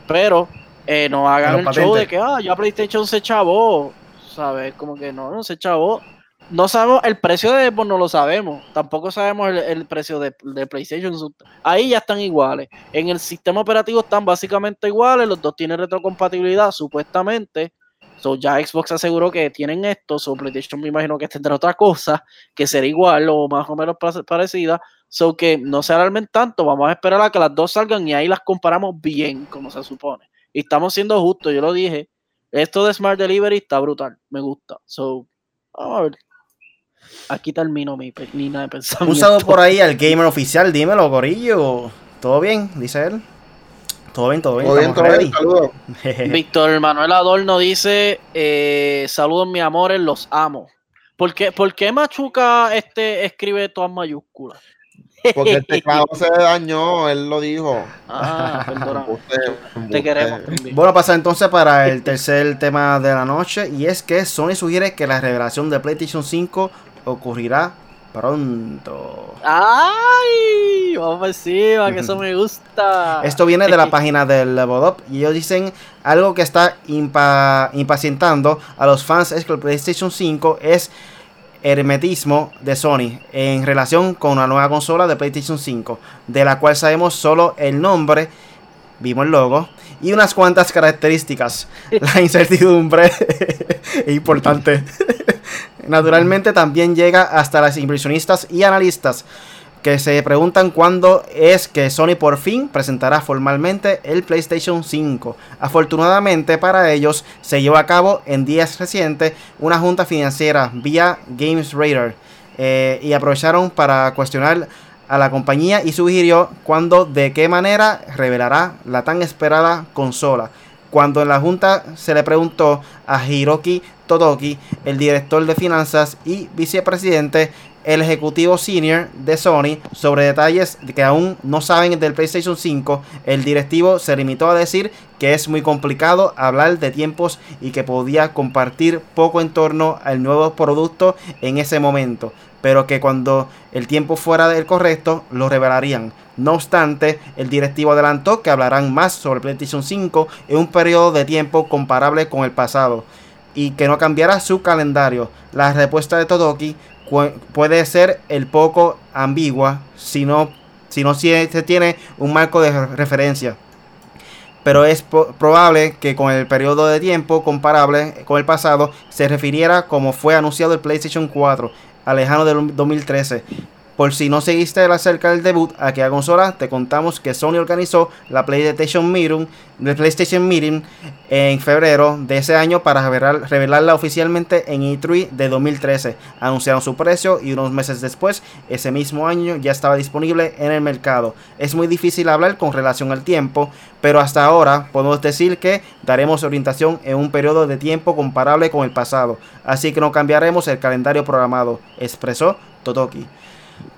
Pero eh, no hagan el show de que, ah, ya PlayStation se chavó. ¿Sabes? Como que no, no se chavó no sabemos el precio de Xbox, no lo sabemos. Tampoco sabemos el, precio de, PlayStation. Ahí ya están iguales. En el sistema operativo están básicamente iguales. Los dos tienen retrocompatibilidad, supuestamente. So, ya Xbox aseguró que tienen esto. So, PlayStation me imagino que tendrá otra cosa que será igual o más o menos parecida. So, que no se alarmen tanto. Vamos a esperar a que las dos salgan y ahí las comparamos bien, como se supone. Y estamos siendo justos, yo lo dije. Esto de Smart Delivery está brutal. Me gusta. So, vamos a ver. Aquí termino mi línea de pensamiento. Un saludo por ahí al gamer oficial, dímelo, gorillo. ¿Todo bien? Dice él. Todo bien, todo bien. Todo bien, todo bien. Saludos. <laughs> Víctor Manuel Adorno dice: eh, Saludos, mi amores, los amo. ¿Por qué, ¿Por qué Machuca este, escribe todas mayúsculas? Porque el <laughs> teclado se dañó, él lo dijo. Ah. <laughs> Te queremos. Bueno, pasar entonces para el tercer tema de la noche. Y es que Sony sugiere que la revelación de PlayStation 5 ocurrirá pronto. ¡Ay! Vamos encima, que eso <laughs> me gusta. Esto viene de la página del Level Up y ellos dicen algo que está impacientando a los fans es que el PlayStation 5 es hermetismo de Sony en relación con una nueva consola de PlayStation 5, de la cual sabemos solo el nombre, vimos el logo y unas cuantas características. <laughs> La incertidumbre es <laughs> importante. <laughs> Naturalmente también llega hasta las inversionistas y analistas que se preguntan cuándo es que Sony por fin presentará formalmente el PlayStation 5. Afortunadamente para ellos se llevó a cabo en días recientes una junta financiera vía Games Radar eh, y aprovecharon para cuestionar a la compañía y sugirió cuándo, de qué manera revelará la tan esperada consola. Cuando en la junta se le preguntó a Hiroki Todoki, el director de finanzas y vicepresidente, el ejecutivo senior de Sony, sobre detalles que aún no saben del PlayStation 5, el directivo se limitó a decir que es muy complicado hablar de tiempos y que podía compartir poco en torno al nuevo producto en ese momento pero que cuando el tiempo fuera del correcto lo revelarían. No obstante, el directivo adelantó que hablarán más sobre PlayStation 5 en un periodo de tiempo comparable con el pasado y que no cambiará su calendario. La respuesta de Todoki puede ser el poco ambigua si no, si no se tiene un marco de referencia. Pero es probable que con el periodo de tiempo comparable con el pasado se refiriera como fue anunciado el PlayStation 4, alejano del 2013, por si no seguiste acerca del debut a aquella consola, te contamos que Sony organizó la PlayStation Meeting, PlayStation Meeting en febrero de ese año para revelarla oficialmente en E3 de 2013. Anunciaron su precio y unos meses después, ese mismo año, ya estaba disponible en el mercado. Es muy difícil hablar con relación al tiempo, pero hasta ahora podemos decir que daremos orientación en un periodo de tiempo comparable con el pasado, así que no cambiaremos el calendario programado, expresó Totoki.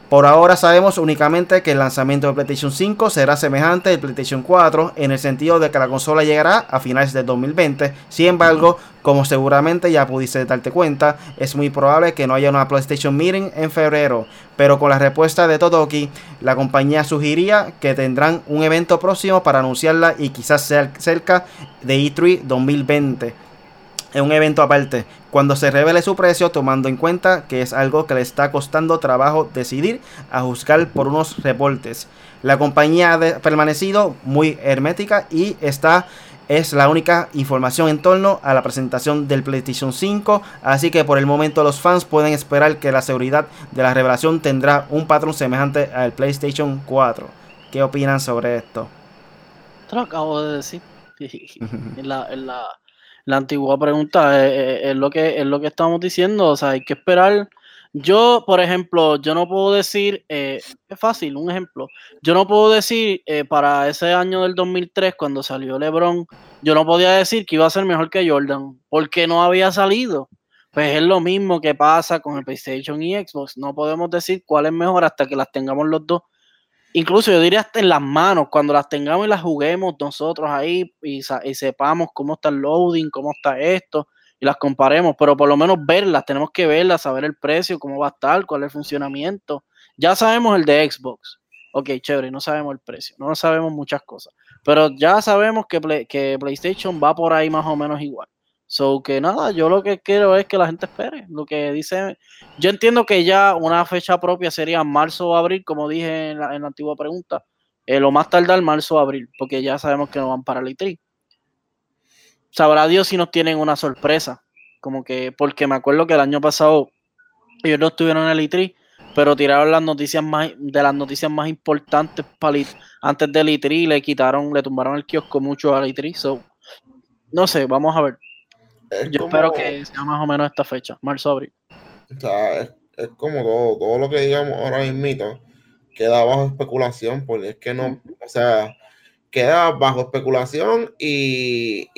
Por ahora sabemos únicamente que el lanzamiento de PlayStation 5 será semejante al PlayStation 4 en el sentido de que la consola llegará a finales del 2020. Sin embargo, como seguramente ya pudiste darte cuenta, es muy probable que no haya una PlayStation Meeting en febrero. Pero con la respuesta de Todoki, la compañía sugeriría que tendrán un evento próximo para anunciarla y quizás sea cerca de E3 2020 en un evento aparte, cuando se revele su precio, tomando en cuenta que es algo que le está costando trabajo decidir a juzgar por unos reportes. La compañía ha permanecido muy hermética y esta es la única información en torno a la presentación del PlayStation 5, así que por el momento los fans pueden esperar que la seguridad de la revelación tendrá un patrón semejante al PlayStation 4. ¿Qué opinan sobre esto? Lo acabo de decir. <laughs> en la la antigua pregunta eh, eh, es, lo que es lo que estamos diciendo, o sea, hay que esperar. Yo, por ejemplo, yo no puedo decir, eh, es fácil, un ejemplo, yo no puedo decir para ese año del 2003, cuando salió LeBron, yo no podía decir que iba a ser mejor que Jordan, porque no había salido. Pues es lo mismo que pasa con el PlayStation y Xbox. No podemos decir cuál es mejor hasta que las tengamos los dos incluso yo diría hasta en las manos, cuando las tengamos y las juguemos nosotros ahí y, sepamos cómo está el loading, cómo está esto, y las comparemos, pero por lo menos verlas, tenemos que verlas, saber el precio, cómo va a estar, cuál es el funcionamiento. Ya sabemos el de Xbox. Ok, chévere, no sabemos el precio, no sabemos muchas cosas, pero ya sabemos que, que PlayStation va por ahí más o menos igual. So que nada, yo lo que quiero es que la gente espere. Lo que dice, yo entiendo que ya una fecha propia sería marzo o abril, como dije en la, antigua pregunta. Eh, lo más tardar marzo o abril, porque ya sabemos que no van para el E3. Sabrá Dios si nos tienen una sorpresa. Como que, porque me acuerdo que el año pasado ellos no estuvieron en el E3, pero tiraron las noticias más, de las noticias más importantes para antes del E3 le quitaron, le tumbaron el kiosco mucho al E3. So, no sé, vamos a ver. Yo espero que sea más o menos esta fecha, marzo abril. O sea, es, como todo, todo lo que digamos ahora mismo queda bajo especulación, porque es que no, o sea, queda bajo especulación y,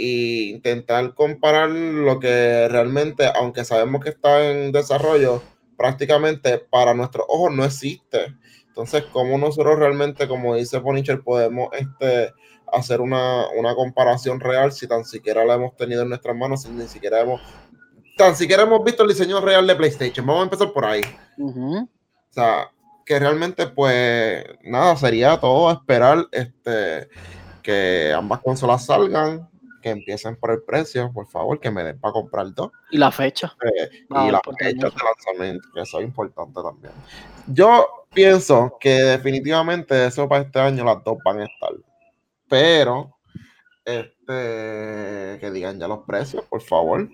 intentar comparar lo que realmente, aunque sabemos que está en desarrollo, prácticamente para nuestros ojos no existe. Entonces, ¿cómo nosotros realmente, como dice Ponicher, podemos este, hacer una, comparación real si tan siquiera la hemos tenido en nuestras manos, si ni siquiera hemos, tan siquiera hemos visto el diseño real de PlayStation. Vamos a empezar por ahí. O sea, que realmente, pues, nada, sería todo esperar este, que ambas consolas salgan, que empiecen por el precio, por favor, que me den para comprar dos. Y la fecha. Eh, y la fecha de lanzamiento, que eso es importante también. Yo pienso que definitivamente eso para este año las dos van a estar pero este que digan ya los precios, por favor.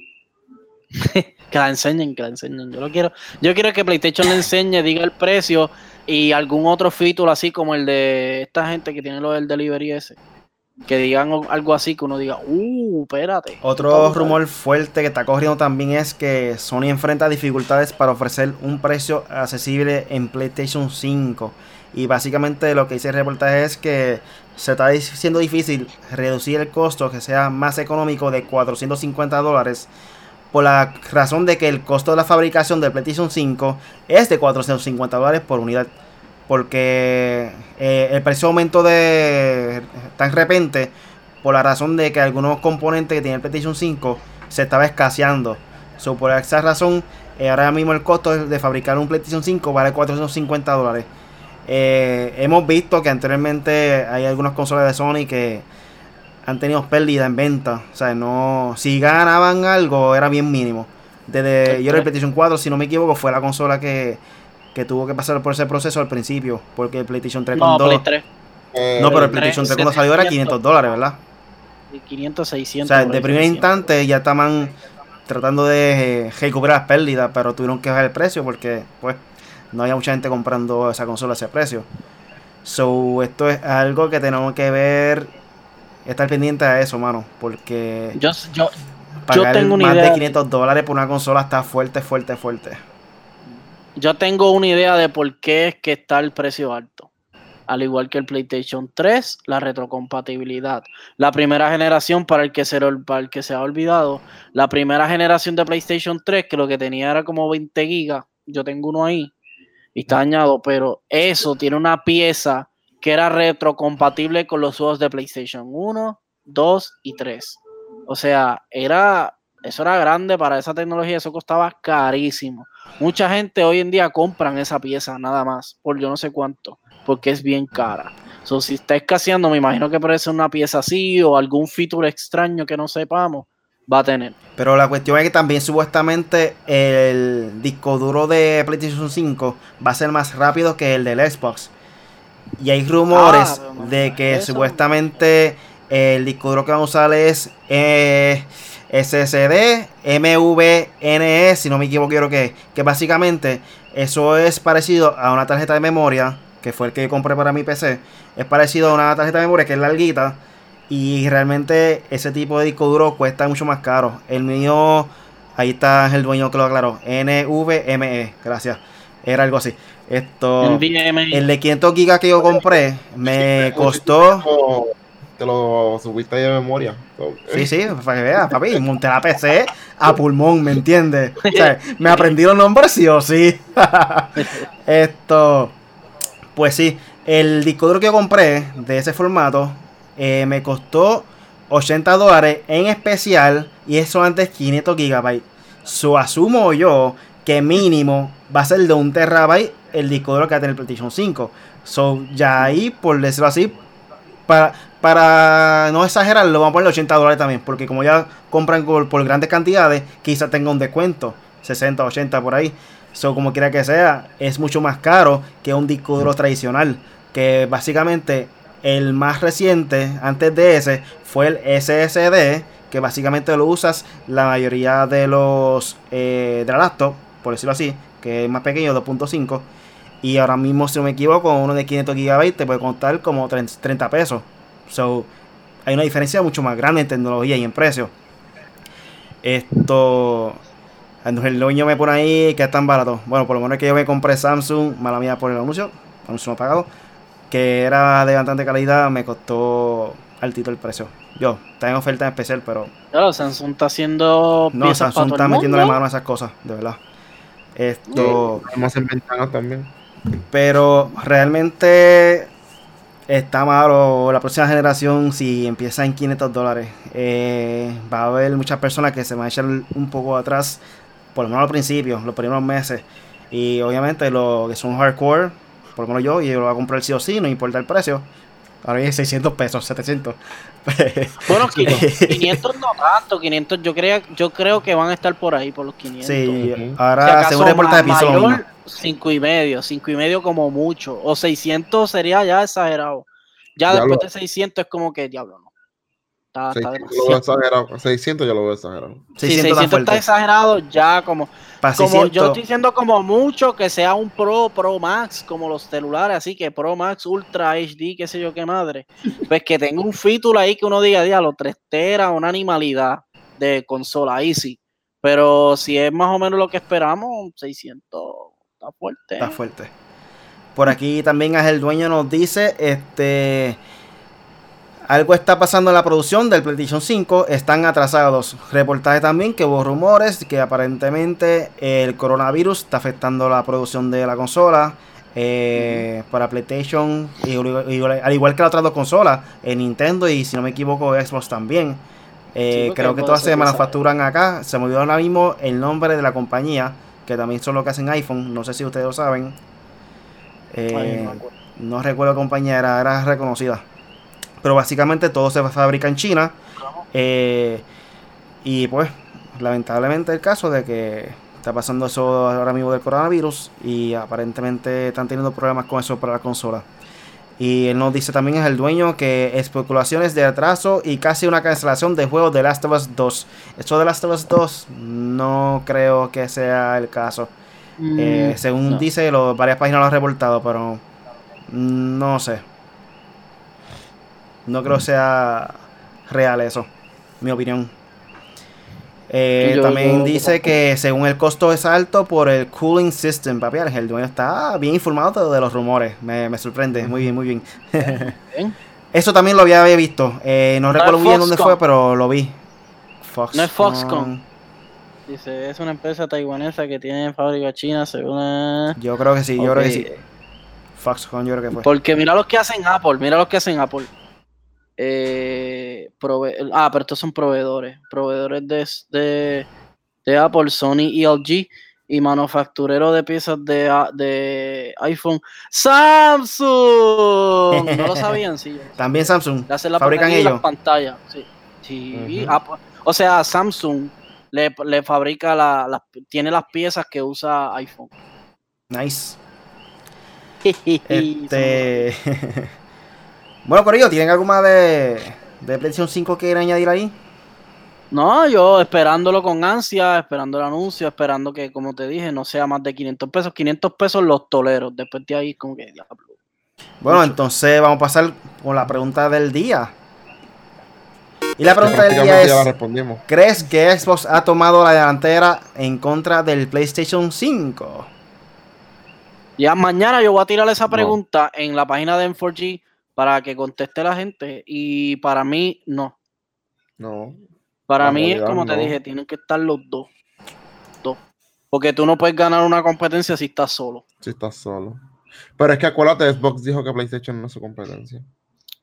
<laughs> que la enseñen, que la enseñen. Yo lo quiero. Yo quiero que PlayStation le enseñe, diga el precio y algún otro feature así como el de esta gente que tiene lo del delivery ese. Que digan algo así que uno diga, uh, espérate. Otro rumor fuerte que está corriendo también es que Sony enfrenta dificultades para ofrecer un precio accesible en PlayStation 5. Y básicamente lo que dice el reportaje es que se está siendo difícil reducir el costo que sea más económico de 450 dólares por la razón de que el costo de la fabricación del PlayStation 5 es de 450 dólares por unidad. Porque eh, el precio aumentó de tan repente por la razón de que algunos componentes que tiene el PlayStation 5 se estaba escaseando. So, por esa razón, eh, ahora mismo el costo de fabricar un PlayStation 5 vale 450 dólares. Eh, hemos visto que anteriormente hay algunas consolas de Sony que han tenido pérdida en venta. O sea, no, si ganaban algo era bien mínimo. Desde yo el PlayStation 4, si no me equivoco, fue la consola que, que tuvo que pasar por ese proceso al principio. Porque el PlayStation 3 no, con 2. Play 3. no, pero el PlayStation 3 cuando salió era 500 dólares, ¿verdad? 500, 600. O sea, de primer instante ya estaban tratando de eh, recuperar las pérdidas, pero tuvieron que bajar el precio porque, pues, no había mucha gente comprando esa consola a ese precio. So, esto es algo que tenemos que ver, estar pendiente a eso, mano, porque yo, yo, pagar tengo más de 500 dólares por una consola está fuerte, fuerte, fuerte. Yo tengo una idea de por qué es que está el precio alto. Al igual que el PlayStation 3, la retrocompatibilidad. La primera generación, para el que se, para el que se ha olvidado, la primera generación de PlayStation 3, que lo que tenía era como 20 gigas, yo tengo uno ahí, y está dañado, pero eso tiene una pieza que era retrocompatible con los juegos de PlayStation 1, 2 y 3. O sea, era eso era grande para esa tecnología, eso costaba carísimo. Mucha gente hoy en día compran esa pieza nada más, por yo no sé cuánto, porque es bien cara. So, si está escaseando, me imagino que parece una pieza así o algún feature extraño que no sepamos, va a tener. Pero la cuestión es que también supuestamente el disco duro de PlayStation 5 va a ser más rápido que el del Xbox. Y hay rumores Ah, de que eso. supuestamente el disco duro que vamos a usar es eh, SSD, MVNE, si no me equivoco, creo que, que básicamente eso es parecido a una tarjeta de memoria, que fue el que compré para mi PC. Es parecido a una tarjeta de memoria que es larguita. Y realmente ese tipo de disco duro cuesta mucho más caro. El mío, ahí está el dueño que lo aclaró. NVMe, gracias. Era algo así. Esto, NVMe. el de 500 gigas que yo compré me costó. Te lo subiste ahí de memoria. Sí, sí, para que veas, papi. Monté la PC a pulmón, ¿me entiendes? O sea, <laughs> me aprendí los nombres sí o sí. <laughs> Esto, pues sí, el disco duro que yo compré de ese formato eh, me costó 80 dólares en especial y eso antes 500 gigabytes. So, asumo yo que mínimo va a ser de un terabyte el disco duro que va a tener el PlayStation 5. So, ya ahí, por decirlo así, para, para no exagerarlo, vamos a ponerle 80 dólares también. Porque como ya compran por, por grandes cantidades, quizá tenga un descuento. 60, 80 por ahí. So, como quiera que sea, es mucho más caro que un disco duro tradicional. Que básicamente el más reciente, antes de ese, fue el SSD. Que básicamente lo usas la mayoría de los eh, de la laptop, por decirlo así, que es más pequeño, 2.5. Y ahora mismo, si no me equivoco, uno de 500 GB te puede costar como 30 pesos. So, hay una diferencia mucho más grande en tecnología y en precio. Esto. El dueño me pone ahí que es tan barato. Bueno, por lo menos que yo me compré Samsung, mala mía por el anuncio, anuncio no pagado, que era de bastante calidad, me costó altito el precio. Yo, está en oferta en especial, pero Claro, Samsung está haciendo no, piezas Samsung para está todo el metiéndole mundo. mano a esas cosas, de verdad. Esto. Además en ventanas también. Pero realmente está malo la próxima generación si empieza en 500 dólares. Eh, va a haber muchas personas que se van a echar un poco atrás, por lo menos al principio, los primeros meses. Y obviamente los que son hardcore, por lo menos yo, y yo lo voy a comprar sí o sí, no importa el precio. Ahora es 600 pesos, 700. <laughs> Bueno, 500 no tanto, 500 yo creo, yo creo que van a estar por ahí, por los 500. sí, ahora según reportaje pienso lo mismo. 5 y medio, 5 y medio como mucho. O 600 sería ya exagerado. Ya, Ya después lo- de 600 es como que, diablo, no. Está, está 600 yo lo veo exagerado. 600 yo lo veo exagerado. Si 600 está 600 está fuerte. exagerado, ya como, como 600, yo estoy diciendo como mucho que sea un Pro, Pro Max, como los celulares, así que Pro Max Ultra HD, qué sé yo qué madre. Pues que tenga un feature ahí que uno diga, diablo, 3 teras, una animalidad de consola, ahí sí. Pero si es más o menos lo que esperamos, 600 está fuerte. Está fuerte. Por aquí también el dueño nos dice, este, algo está pasando en la producción del PlayStation 5, están atrasados. Reportaje también que hubo rumores que aparentemente el coronavirus está afectando la producción de la consola. eh, para PlayStation, y, y- al igual que las otras dos consolas, en Nintendo y si no me equivoco Xbox también. Eh, creo que todas se manufacturan acá. Se me olvidó ahora mismo el nombre de la compañía, que también son lo que hacen iPhone. No sé si ustedes lo saben. Eh, no, recuerdo compañía era, era reconocida. Pero básicamente todo se fabrica en China. Eh, y pues, lamentablemente el caso de que está pasando eso ahora mismo del coronavirus y aparentemente están teniendo problemas con eso para la consola. Y él nos dice también es el dueño que especulaciones de atraso y casi una cancelación de juego de Last of Us 2. Esto de Last of Us 2 no creo que sea el caso. Mm, eh, según dice, varias páginas lo han reportado, pero no sé. No creo que sea real eso, mi opinión. Eh, también dice que según el costo es alto por el cooling system, papi, el dueño está bien informado de los rumores. Me, sorprende, muy bien, muy bien. <laughs> Eso también lo había visto. Eh, no, recuerdo bien dónde fue, pero lo vi. no es Foxconn. Dice, es una empresa taiwanesa que tiene fábrica china, según... Yo creo que sí, yo creo que sí. Foxconn, yo creo que fue. Porque mira lo que hacen Apple, mira lo que hacen Apple. Eh, ah, pero estos son proveedores. Proveedores de, de, Apple, Sony y LG. Y manufacturero de piezas de, de iPhone, Samsung. No lo sabían, sí. También Samsung. Fabrican ellos. Pantalla, sí. sí. o sea, Samsung le, le fabrica la, tiene las piezas que usa iPhone. Nice. <laughs> este... <laughs> Bueno, por ello, ¿tienen algo más de, de PlayStation 5 que quieren añadir ahí? No, yo esperándolo con ansia, esperando el anuncio, esperando que, como te dije, no sea más de 500 pesos. 500 pesos los toleros. Después de ahí, como que diablo. Bueno, entonces vamos a pasar con la pregunta del día. Y la pregunta del día es: ¿Crees que Xbox ha tomado la delantera en contra del PlayStation 5? Ya mañana yo voy a tirar esa pregunta en la página de M4G para que conteste la gente y para mí no. No. Para mí es como te dije, tienen que estar los dos. Dos. Porque tú no puedes ganar una competencia si estás solo. Si estás solo. Pero es que acuérdate, Xbox dijo que PlayStation no es su competencia.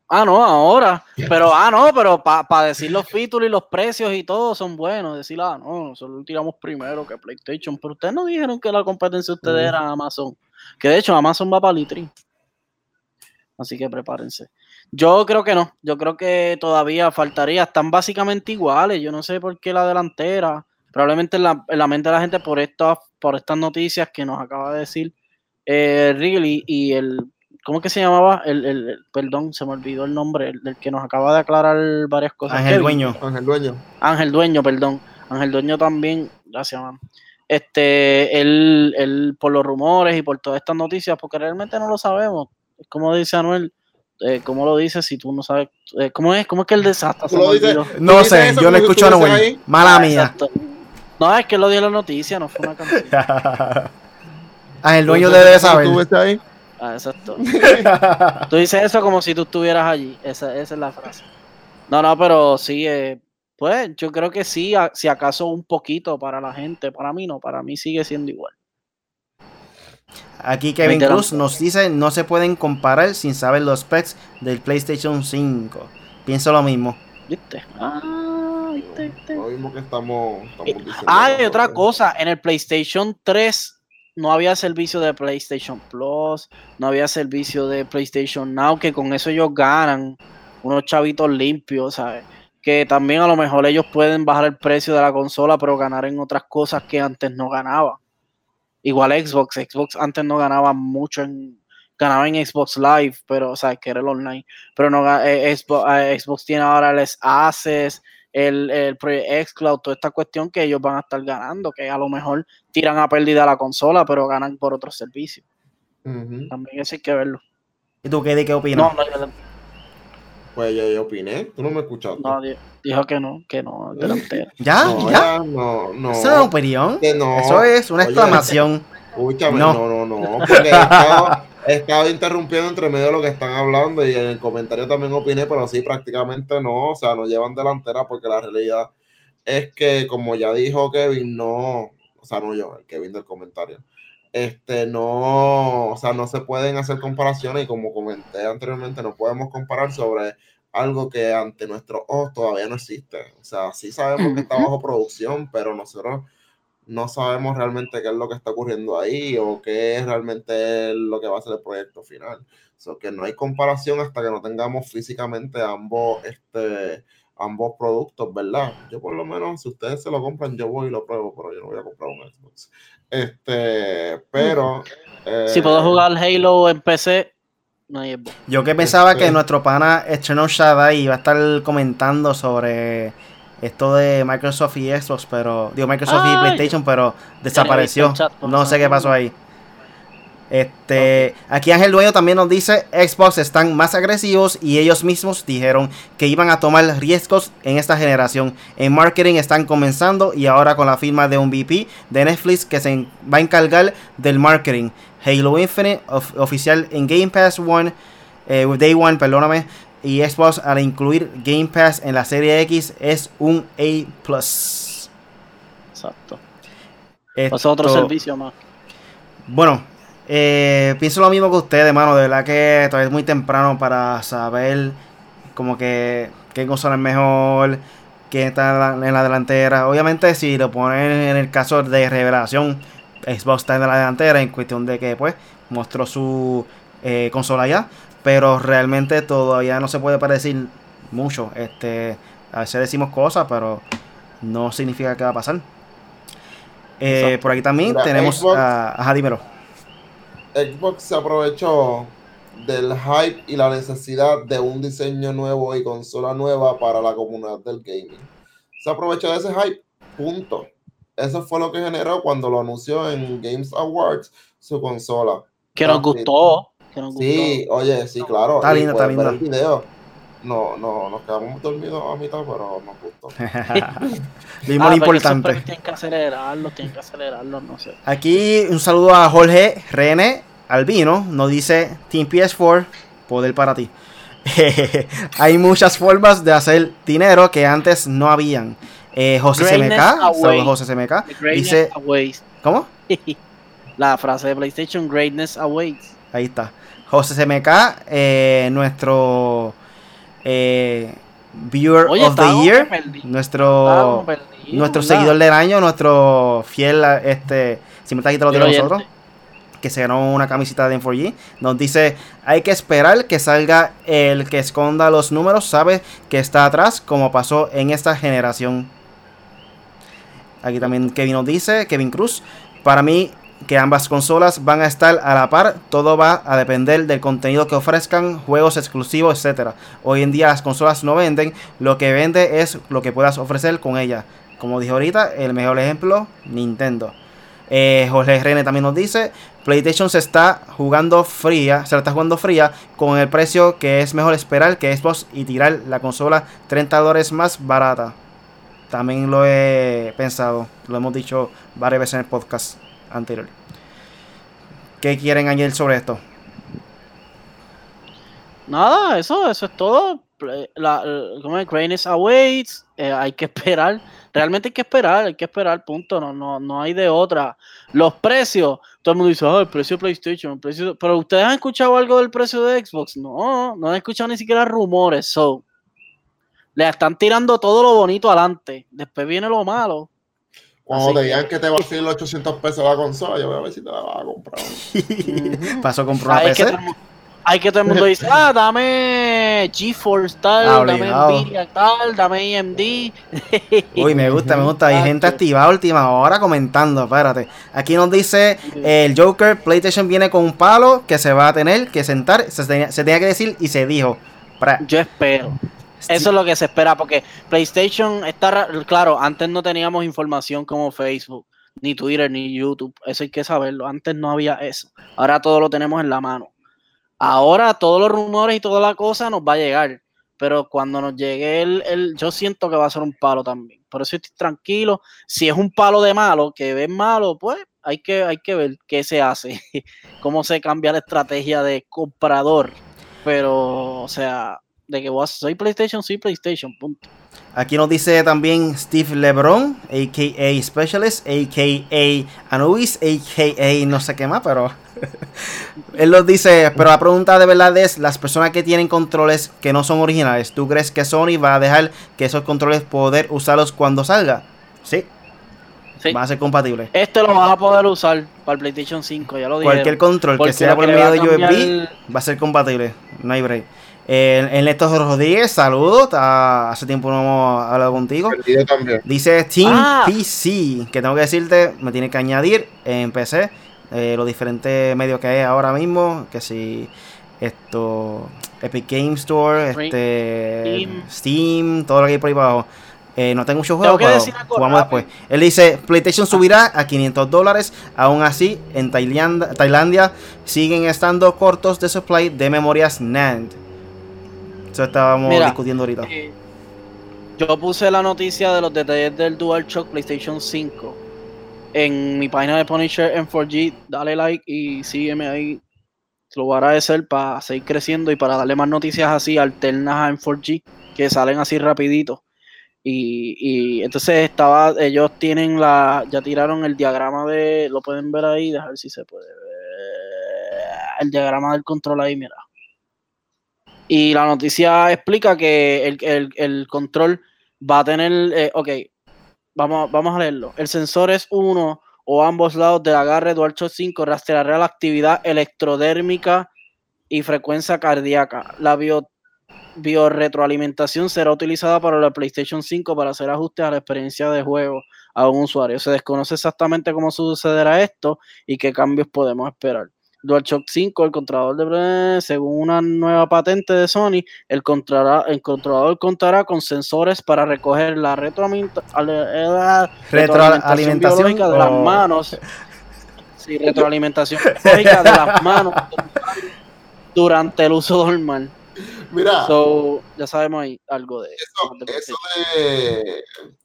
Ah, no, ahora. Pero, ah, no, pero para decir los features y los precios y todo son buenos. Decir, ah, no, nosotros tiramos primero que PlayStation. Pero ustedes no dijeron que la competencia de ustedes era Amazon. Que de hecho Amazon va para Litri. Así que prepárense. Yo creo que no. Yo creo que todavía faltaría. Están básicamente iguales. Yo no sé por qué la delantera. Probablemente en la, mente de la gente por estas, por estas noticias que nos acaba de decir eh, y el. ¿Cómo que se llamaba? El, perdón, se me olvidó el nombre, el, del que nos acaba de aclarar varias cosas. Ángel Dueño. Ángel Dueño. Ángel Dueño, perdón. Ángel Dueño también. Gracias, man. Este, él, él, por los rumores y por todas estas noticias, porque realmente no lo sabemos como dice Anuel, eh, ¿cómo lo dice si tú no sabes? Eh, ¿cómo, es, ¿Cómo es que el desastre? no sé, yo le escucho a Anuel. Mala ah, mía. No, es que lo dio la noticia, no fue una <laughs> canción. ah, el dueño debe saber. ¿Tú ahí? Ah, exacto. <laughs> tú dices eso como si tú estuvieras allí. Esa, esa es la frase. No, no, pero sí, eh, pues yo creo que sí, si acaso un poquito para la gente, para mí no, para mí sigue siendo igual. Aquí Kevin Cruz nos dice, no se pueden comparar sin saber los specs del PlayStation 5. Pienso lo mismo. ¿Viste? Ah, ¿viste, Lo mismo que estamos, diciendo. Ah, y otra cosa, en el PlayStation 3 no había servicio de PlayStation Plus, no había servicio de PlayStation Now, que con eso ellos ganan unos chavitos limpios, ¿sabes? Que también a lo mejor ellos pueden bajar el precio de la consola, pero ganar en otras cosas que antes no ganaban. Igual Xbox, Xbox antes no ganaba mucho en, ganaba en Xbox Live, pero, o sea, que era el online, pero no, eh, Xbox, eh, Xbox, tiene ahora les Access, el, el Project Xcloud, toda esta cuestión que ellos van a estar ganando, que a lo mejor tiran a pérdida la consola, pero ganan por otros servicios. También eso hay que verlo. ¿Y tú qué, de qué opinas? No, no, pues yo, opiné, tú no me escuchaste. No, dijo que no, que no, delantero. <laughs> ¿Ya? No, ¿Ya? No, no. ¿Eso es una opinión? Eso es una exclamación. Escúchame, no, no, no, porque he estado, interrumpiendo entre medio de lo que están hablando y en el comentario también opiné, pero sí, prácticamente no, o sea, no llevan delantera porque la realidad es que, como ya dijo Kevin, no, o sea, no yo, el Kevin del comentario, este, no, o sea, no se pueden hacer comparaciones y como comenté anteriormente, no podemos comparar sobre algo que ante nuestros ojos todavía no existe. O sea, sí sabemos que está bajo producción, pero nosotros no sabemos realmente qué es lo que está ocurriendo ahí o qué es realmente lo que va a ser el proyecto final. So que no hay comparación hasta que no tengamos físicamente ambos, este, ambos productos, ¿verdad? Yo por lo menos, si ustedes se lo compran, yo voy y lo pruebo, pero yo no voy a comprar un Xbox. Este, pero... si puedo eh, jugar Halo en PC, no hay. Yo que pensaba Este- que nuestro pana Eternal Shaddai iba a estar comentando sobre esto de Microsoft y Xbox, pero digo Microsoft y Ay. PlayStation, pero desapareció. chat No sé qué pasó ahí. Este, aquí Ángel Dueño también nos dice, Xbox están más agresivos y ellos mismos dijeron que iban a tomar riesgos en esta generación. En marketing están comenzando y ahora con la firma de un VP de Netflix que se va a encargar del marketing. Halo Infinite of- oficial en Game Pass One, eh, Day One, perdóname, y Xbox al incluir Game Pass en la serie X es un A+. Exacto. Pues otro Esto- servicio más. bueno, eh, pienso lo mismo que ustedes, mano. De verdad que todavía es muy temprano para saber como que qué consola es mejor, quién está en la, en la delantera. Obviamente, si lo ponen en el caso de revelación, Xbox está en la delantera en cuestión de que, pues, mostró su eh, consola ya. Pero realmente todavía no se puede predecir mucho. Este, a veces decimos cosas, pero no significa que va a pasar. Eh, por aquí también tenemos Xbox- a. Ajá, dímelo. Xbox se aprovechó del hype y la necesidad de un diseño nuevo y consola nueva para la comunidad del gaming. Se aprovechó de ese hype, punto. Eso fue lo que generó cuando lo anunció en Games Awards su consola. Que nos Ah, gustó. Que nos Sí, oye, sí, claro. Está lindo, está lindo. No, no, nos quedamos dormidos a mitad, pero nos gustó. <laughs> Vimos Ah, lo pero esos importante. Tienen que acelerarlo, tienen que acelerarlo, no sé. Aquí un saludo a Jorge René Albino. Nos dice Team PS4, poder para ti. <laughs> Hay muchas formas de hacer dinero que antes no habían. Eh, José CMK, saludos José CMK. Dice, awaits. ¿cómo? <laughs> La frase de PlayStation, Greatness awaits. Ahí está. José CMK, eh, nuestro eh, viewer Oye, of the year, nuestro nuestro ¿verdad? seguidor del año, nuestro fiel, este, siempre está aquí te lo digo nosotros, que se ganó una camiseta de M4G, nos dice, hay que esperar que salga el que esconda los números, sabe que está atrás, como pasó en esta generación. Aquí también Kevin nos dice, Kevin Cruz, para mí que ambas consolas van a estar a la par, todo va a depender del contenido que ofrezcan, juegos exclusivos, etcétera. Hoy en día las consolas no venden, lo que vende es lo que puedas ofrecer con ella. Como dije ahorita, el mejor ejemplo, Nintendo. Eh, Jorge René también nos dice, PlayStation se está jugando fría, se la está jugando fría con el precio que es mejor esperar que Xbox y tirar la consola 30 dólares más barata. También lo he pensado, lo hemos dicho varias veces en el podcast anterior. ¿Qué quieren añadir sobre esto? Nada, eso, eso es todo. La, el- ¿cómo es? Greatness awaits. eh, hay que <laughs> esperar. Realmente hay que esperar, hay que esperar, punto. No, no, no hay de otra. Los precios, todo el mundo dice, ah, el precio de PlayStation, el precio. de-". Pero ustedes han escuchado algo del precio de Xbox? No, no han escuchado ni siquiera rumores. So, le están tirando todo lo bonito adelante. Después viene lo malo. Cuando Así te que- digan que te va a salir 800 pesos la consola, yo voy a ver si te la vas a comprar. <laughs> Pasó a comprar una Hay que, PC. todo el mu- hay que todo el mundo dice, ah, dame GeForce tal, Ah, dame. Nvidia tal, dame AMD. <laughs> Uy, me gusta, me gusta. Hay gente activada última hora comentando. Espérate. Aquí nos dice el Joker: PlayStation viene con un palo que se va a tener que sentar. Se tenía, se tenía que decir y se dijo. Pra- Yo espero. Eso es lo que se espera, porque PlayStation está, claro, antes no teníamos información como Facebook, ni Twitter, ni YouTube, eso hay que saberlo, antes no había eso, ahora todo lo tenemos en la mano. Ahora todos los rumores y toda la cosa nos va a llegar, pero cuando nos llegue el, el- yo siento que va a ser un palo también, por eso estoy tranquilo, si es un palo de malo, que ves malo, pues hay que, hay que ver qué se hace, <laughs> cómo se cambia la estrategia de comprador, pero, o sea, de que vos soy PlayStation, soy PlayStation, punto. Aquí nos dice también Steve LeBron, a.k.a. Specialist, a.k.a. Anubis, a.k.a. no sé qué más, pero <laughs> él nos dice, pero la pregunta de verdad es, las personas que tienen controles que no son originales, ¿tú crees que Sony va a dejar que esos controles poder usarlos cuando salga? Sí. Sí. Va a ser compatible. Este lo vas a poder usar para el PlayStation 5, ya lo dije. Cualquier control que sea por medio de USB va a ser compatible. No hay break. Eh, Ernesto Rodríguez, saludos. Hace tiempo no hemos hablado contigo. Dice Team Ah. PC, que tengo que decirte, me tiene que añadir en PC eh, los diferentes medios que hay ahora mismo, que si esto, Epic Game Store, Steam. este, Steam, todo lo que hay por ahí abajo. Eh, no tengo muchos juegos, pero jugamos después. Él dice, PlayStation subirá a 500 dólares, aún así en Tailandia, Tailandia siguen estando cortos de supply de memorias NAND. Eso estábamos Mira, discutiendo ahorita. Eh, Yo puse la noticia de los detalles del DualShock PlayStation 5 en mi página de Punisher en 4G. Dale like y sígueme ahí. Te lo voy a agradecer para seguir creciendo y para darle más noticias así alternas en 4G que salen así rapidito. Y, y entonces estaba, ellos tienen la, ya tiraron el diagrama de, lo pueden ver ahí, dejar ver si se puede ver, el diagrama del control ahí, mira. Y la noticia explica que el, el- control va a tener, eh, ok, vamos, vamos a leerlo. El sensor es uno o ambos lados del agarre DualShock 5 rastreará la actividad electrodérmica y frecuencia cardíaca. La bio, será utilizada para la PlayStation 5 para hacer ajustes a la experiencia de juego a un usuario. Se desconoce exactamente cómo sucederá esto y qué cambios podemos esperar. DualShock 5, el controlador de según una nueva patente de Sony, el, controla- el controlador contará con sensores para recoger la eh, Retroalimentación biológica de las manos. Sí, <laughs> retroalimentación biológica de las manos durante el uso normal. Mira, So, ya sabemos ahí algo de eso, de eso de,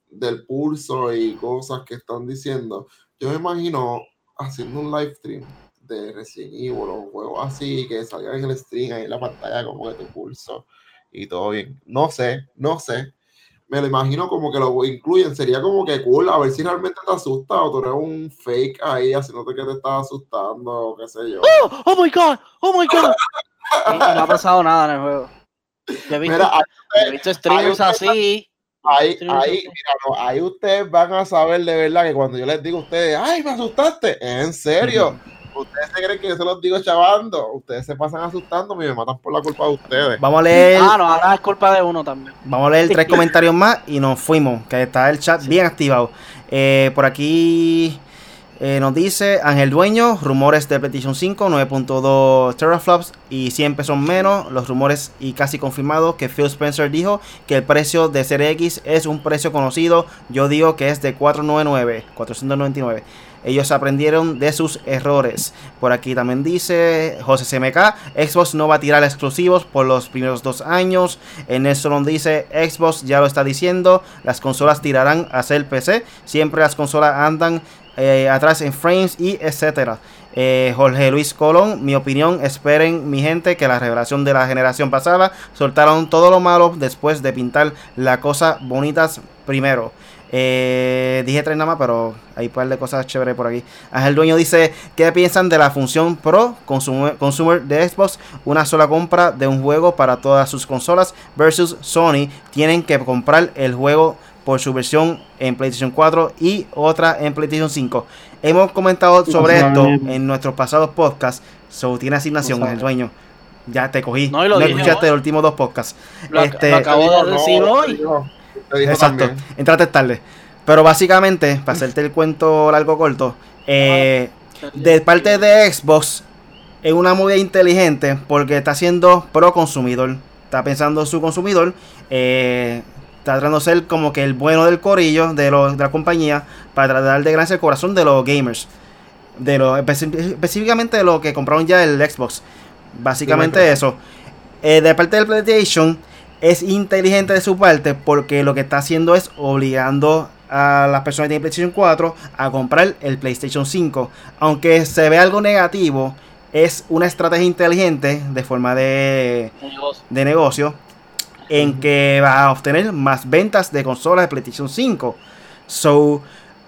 del pulso y cosas que están diciendo, yo me imagino haciendo un live stream de Resident Evil o juegos así, que salga en el stream ahí en la pantalla como que tu pulso y todo bien. No sé, no sé. Me lo imagino como que lo incluyen. Sería como que cool, a ver si realmente te asusta o tú eres un fake ahí haciéndote que te estás asustando o qué sé yo. ¡Oh, oh my god! ¡Oh my god! <laughs> No ha pasado nada en el juego. Yo he visto, Mira, yo he visto streamers así. ahí, ahí, mira, no, ahí ustedes van a saber de verdad que cuando yo les digo a ustedes, ¡ay, me asustaste! ¿En serio? Ustedes se creen que yo se los digo chavando. Ustedes se pasan asustando y me matan por la culpa de ustedes. Vamos a leer, Ah, no, ahora es culpa de uno también. vamos a leer tres <laughs> comentarios más y nos fuimos, que está el chat bien activado. Eh, por aquí eh, nos dice Ángel Dueño, rumores de PlayStation 5, 9.2 teraflops y 100 pesos menos. Los rumores y casi confirmado que Phil Spencer dijo que el precio de Series X es un precio conocido. Yo digo que es de 499, 499. Ellos aprendieron de sus errores. Por aquí también dice José CMK, Xbox no va a tirar exclusivos por los primeros dos años. En eso nos dice Xbox ya lo está diciendo, las consolas tirarán a ser PC. Siempre las consolas andan eh, atrás en frames y etcétera. Eh, Jorge Luis Colón, mi opinión, esperen mi gente que la revelación de la generación pasada soltaron todo lo malo después de pintar las cosas bonitas primero. Eh, dije tres nada más, pero hay un par de cosas chéveres por aquí. Ángel Dueño dice, ¿qué piensan de la función Pro consumer, consumer de Xbox? Una sola compra de un juego para todas sus consolas versus Sony. Tienen que comprar el juego por su versión en PlayStation 4 y otra en PlayStation 5. Hemos comentado sobre No esto en nuestros pasados podcasts. So, tiene asignación No el dueño. Ya te cogí. No, No, y lo dije escuchaste los últimos dos podcasts. Lo, Este- lo acabo de no, decir hoy. Exacto, también. entraste tarde. Pero básicamente, para hacerte el cuento largo corto, eh, de parte de Xbox es una movida inteligente porque está siendo pro consumidor. Está pensando en su consumidor. eh, está tratando de ser como que el bueno del corillo de, los- de la compañía para tratar de ganarse el corazón de los gamers. De los, especi- específicamente de los que compraron ya el Xbox. Básicamente eso. Eh, de parte del PlayStation es inteligente de su parte porque lo que está haciendo es obligando a las personas que tienen PlayStation 4 a comprar el PlayStation 5. Aunque se ve algo negativo, es una estrategia inteligente de forma de, de negocio. En que va a obtener más ventas de consolas de PlayStation 5. So,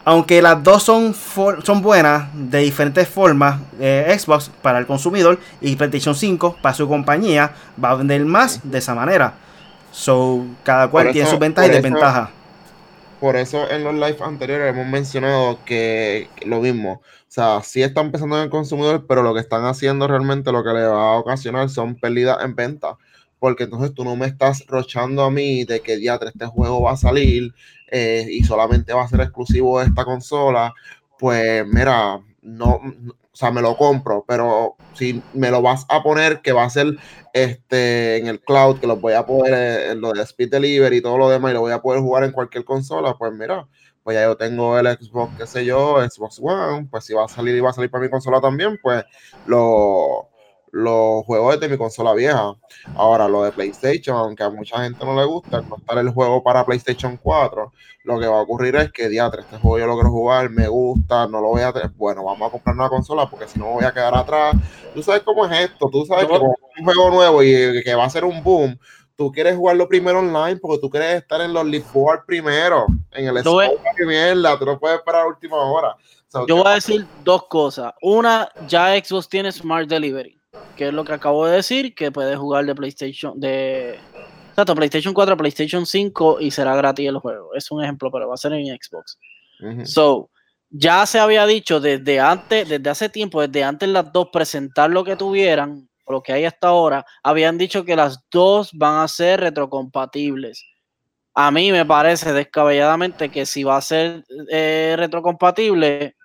aunque las dos son, son buenas de diferentes formas, eh, Xbox para el consumidor y PlayStation 5 para su compañía va a vender más de esa manera. So, cada cual tiene sus ventajas y desventajas. Por eso en los live anteriores hemos mencionado que lo mismo. O sea, sí están pensando en el consumidor, pero lo que están haciendo realmente lo que le va a ocasionar son pérdidas en venta. Porque entonces tú no me estás rochando a mí de que ya este juego va a salir eh, y solamente va a ser exclusivo de esta consola. Pues mira, no, o sea, me lo compro, pero si me lo vas a poner que va a ser este, en el cloud, que lo voy a poder, eh, en lo de Speed Delivery y todo lo demás, y lo voy a poder jugar en cualquier consola, pues mira, pues ya yo tengo el Xbox, qué sé yo, Xbox One, pues si va a salir y va a salir para mi consola también, pues lo, los juegos de mi consola vieja. Ahora, lo de PlayStation, aunque a mucha gente no le gusta, no estar el juego para PlayStation 4, lo que va a ocurrir es que, diatre, este juego yo lo quiero jugar, me gusta, no lo voy a tener. Bueno, vamos a comprar una consola porque si no me voy a quedar atrás. Tú sabes cómo es esto, tú sabes que como un juego nuevo y que va a ser un boom, tú quieres jugarlo primero online porque tú quieres estar en los leaderboard primero, en el no mierda, tú no puedes esperar a última hora. yo voy a decir dos cosas. Una, ya Xbox tiene Smart Delivery que es lo que acabo de decir, que puedes jugar de PlayStation, de exacto, PlayStation 4 a PlayStation 5 y será gratis el juego. Es un ejemplo, pero va a ser en Xbox. So, ya se había dicho desde antes, desde hace tiempo, desde antes las dos presentar lo que tuvieran, lo que hay hasta ahora, habían dicho que las dos van a ser retrocompatibles. A mí me parece descabelladamente que si va a ser eh, retrocompatible,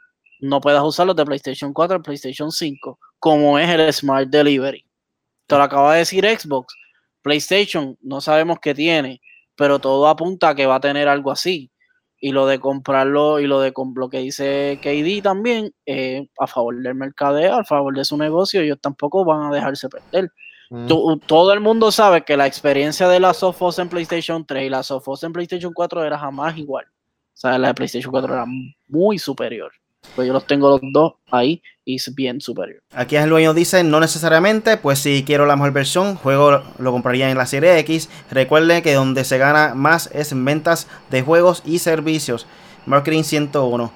no puedas usarlo de PlayStation 4 a PlayStation 5 como es el Smart Delivery. Te lo acaba de decir Xbox. PlayStation no sabemos qué tiene, pero todo apunta a que va a tener algo así. Y lo de comprarlo y lo de lo que dice KD también, eh, a favor del mercadeo, a favor de su negocio, ellos tampoco van a dejarse perder. Mm. todo el mundo sabe que la experiencia de la Sofos en PlayStation 3 y la Sofos en PlayStation 4 era jamás igual. O sea, la de PlayStation 4 era muy superior. Pues yo los tengo los dos ahí y es bien superior. Aquí el dueño dice, no necesariamente, pues si quiero la mejor versión, juego lo compraría en la serie X. Recuerde que donde se gana más es en ventas de juegos y servicios. Marketing 101.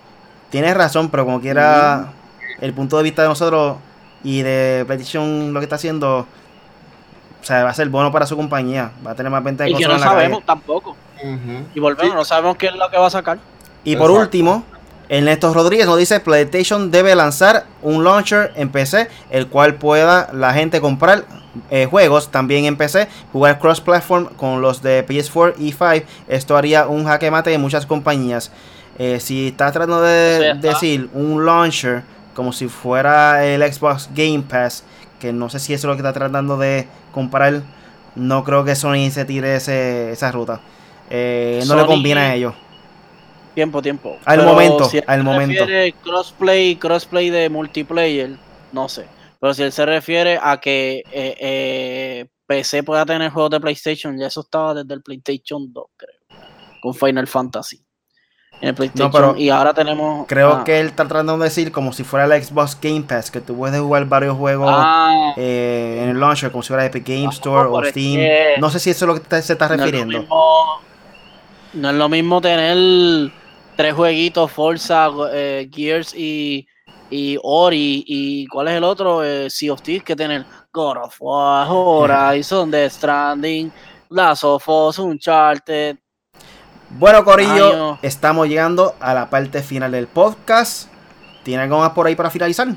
Tienes razón, pero como quiera, el punto de vista de nosotros y de PlayStation lo que está haciendo, o sea, va a ser bueno para su compañía. Va a tener más ventas de Y que no sabemos tampoco. Y volvemos, no sabemos qué es lo que va a sacar. Y por último, Ernesto Rodríguez nos dice PlayStation debe lanzar un launcher en PC el cual pueda la gente comprar eh, juegos también en PC, jugar cross-platform con los de PS4 y 5. Esto haría un jaque mate de muchas compañías. Eh, si está tratando de decir un launcher como si fuera el Xbox Game Pass, que no sé si eso es lo que está tratando de comprar, no creo que Sony se tire esa ruta. Eh, no le conviene a ellos. Tiempo, tiempo. Al momento, al momento. crossplay, crossplay de multiplayer, no sé. Pero si él se refiere a que eh, eh, PC pueda tener juegos de PlayStation, ya eso estaba desde el PlayStation 2, creo. Con Final Fantasy. En el PlayStation. y ahora tenemos. Creo ah. que él está tratando de decir como si fuera el Xbox Game Pass, que tú puedes jugar varios juegos ah. eh, en el launcher, como si fuera Epic Game Store o Steam. No sé si eso es lo que se está refiriendo. no es lo mismo tener tres jueguitos, Forza, eh, Gears y, y Ori. ¿Y cuál es el otro? Eh, sea of Thieves, que tienen God of War, Horizon, The Stranding, Last of Us, Uncharted. Bueno, Corillo, estamos llegando a la parte final del podcast. ¿Tiene algo más por ahí para finalizar?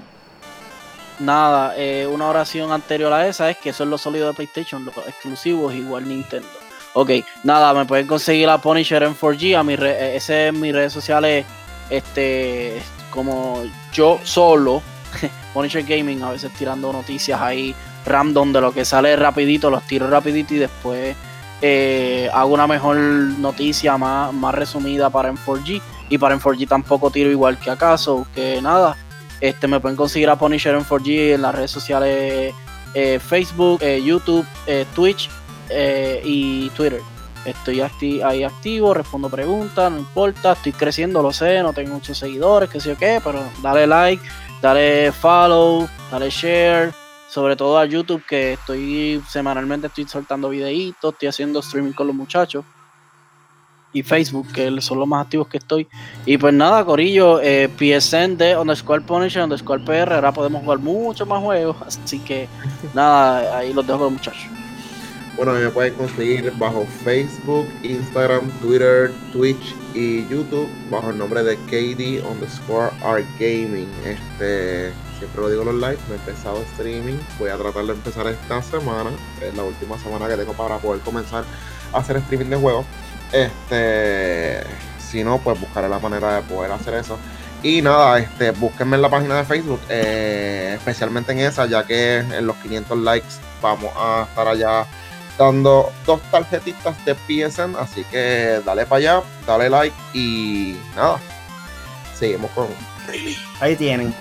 Nada, eh, una oración anterior a esa es que eso es lo sólido de PlayStation, los exclusivos igual Nintendo. Ok, nada, me pueden conseguir la Punisher en 4G. A mi re ese es mis redes sociales, este, como yo solo, <laughs> Punisher Gaming, a veces tirando noticias ahí random de lo que sale rapidito, los tiro rapidito y después eh, hago una mejor noticia más, más resumida para en 4G. Y para en 4G tampoco tiro igual que acaso, que nada. Este, me pueden conseguir a Punisher en 4G en las redes sociales eh, Facebook, eh, YouTube, Twitch eh, y Twitter. Estoy ahí activo, respondo preguntas, no importa, estoy creciendo, lo sé, no tengo muchos seguidores, qué sé yo qué, pero dale like, dale follow, dale share, sobre todo a YouTube, que estoy semanalmente estoy soltando videitos, estoy haciendo streaming con los muchachos. Y Facebook, que son los más activos que estoy. Y pues nada, Corillo, eh, PSN de underscore Punisher, underscore PR. Ahora podemos jugar muchos más juegos. Así que nada, ahí los dejo con los muchachos. Bueno, me pueden conseguir bajo Facebook, Instagram, Twitter, Twitch y YouTube bajo el nombre de KD underscore Art Gaming. Este, siempre lo digo en los live, me he empezado streaming. Voy a tratar de empezar esta semana. Es la última semana que tengo para poder comenzar a hacer streaming de juegos. Este, si no, pues buscaré la manera de poder hacer eso. Y nada, este, búsquenme en la página de Facebook, eh, especialmente en esa, ya que en los 500 likes vamos a estar allá dando dos tarjetitas de PSN. Así que dale para allá, dale like y nada, seguimos con Ahí tienen.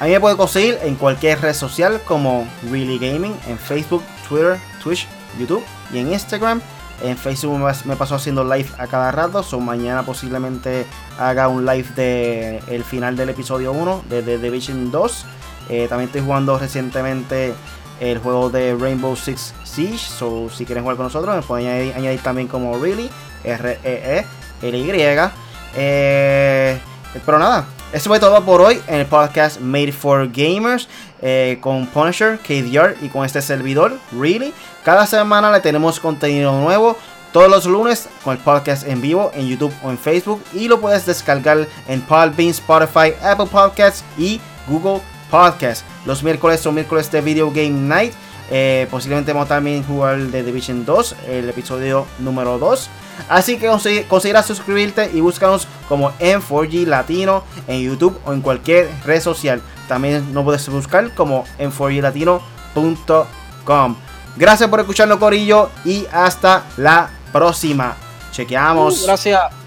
A me puede conseguir en cualquier red social como Really Gaming, en Facebook, Twitter, Twitch, YouTube y en Instagram. En Facebook me paso haciendo live a cada rato. So mañana posiblemente haga un live de el final del episodio 1 de The Division 2. Eh, también estoy jugando recientemente el juego de Rainbow Six Siege. So si quieren jugar con nosotros, me pueden añadir, también como Really, R-E-E-L-Y. Eh, pero nada, eso fue todo por hoy en el podcast Made for Gamers eh, con Punisher, KDR y con este servidor, Really. Cada semana le tenemos contenido nuevo. Todos los lunes con el podcast en vivo en YouTube o en Facebook. Y lo puedes descargar en Podbean, Spotify, Apple Podcasts y Google Podcasts. Los miércoles son miércoles de Video Game Night. Eh, posiblemente vamos también jugar de Division 2, el episodio número 2. Así que considera suscribirte y búscanos como M4G Latino en YouTube o en cualquier red social. También nos puedes buscar como m4glatino.com. Gracias por escucharnos, Corillo, y hasta la próxima. Chequeamos. Gracias.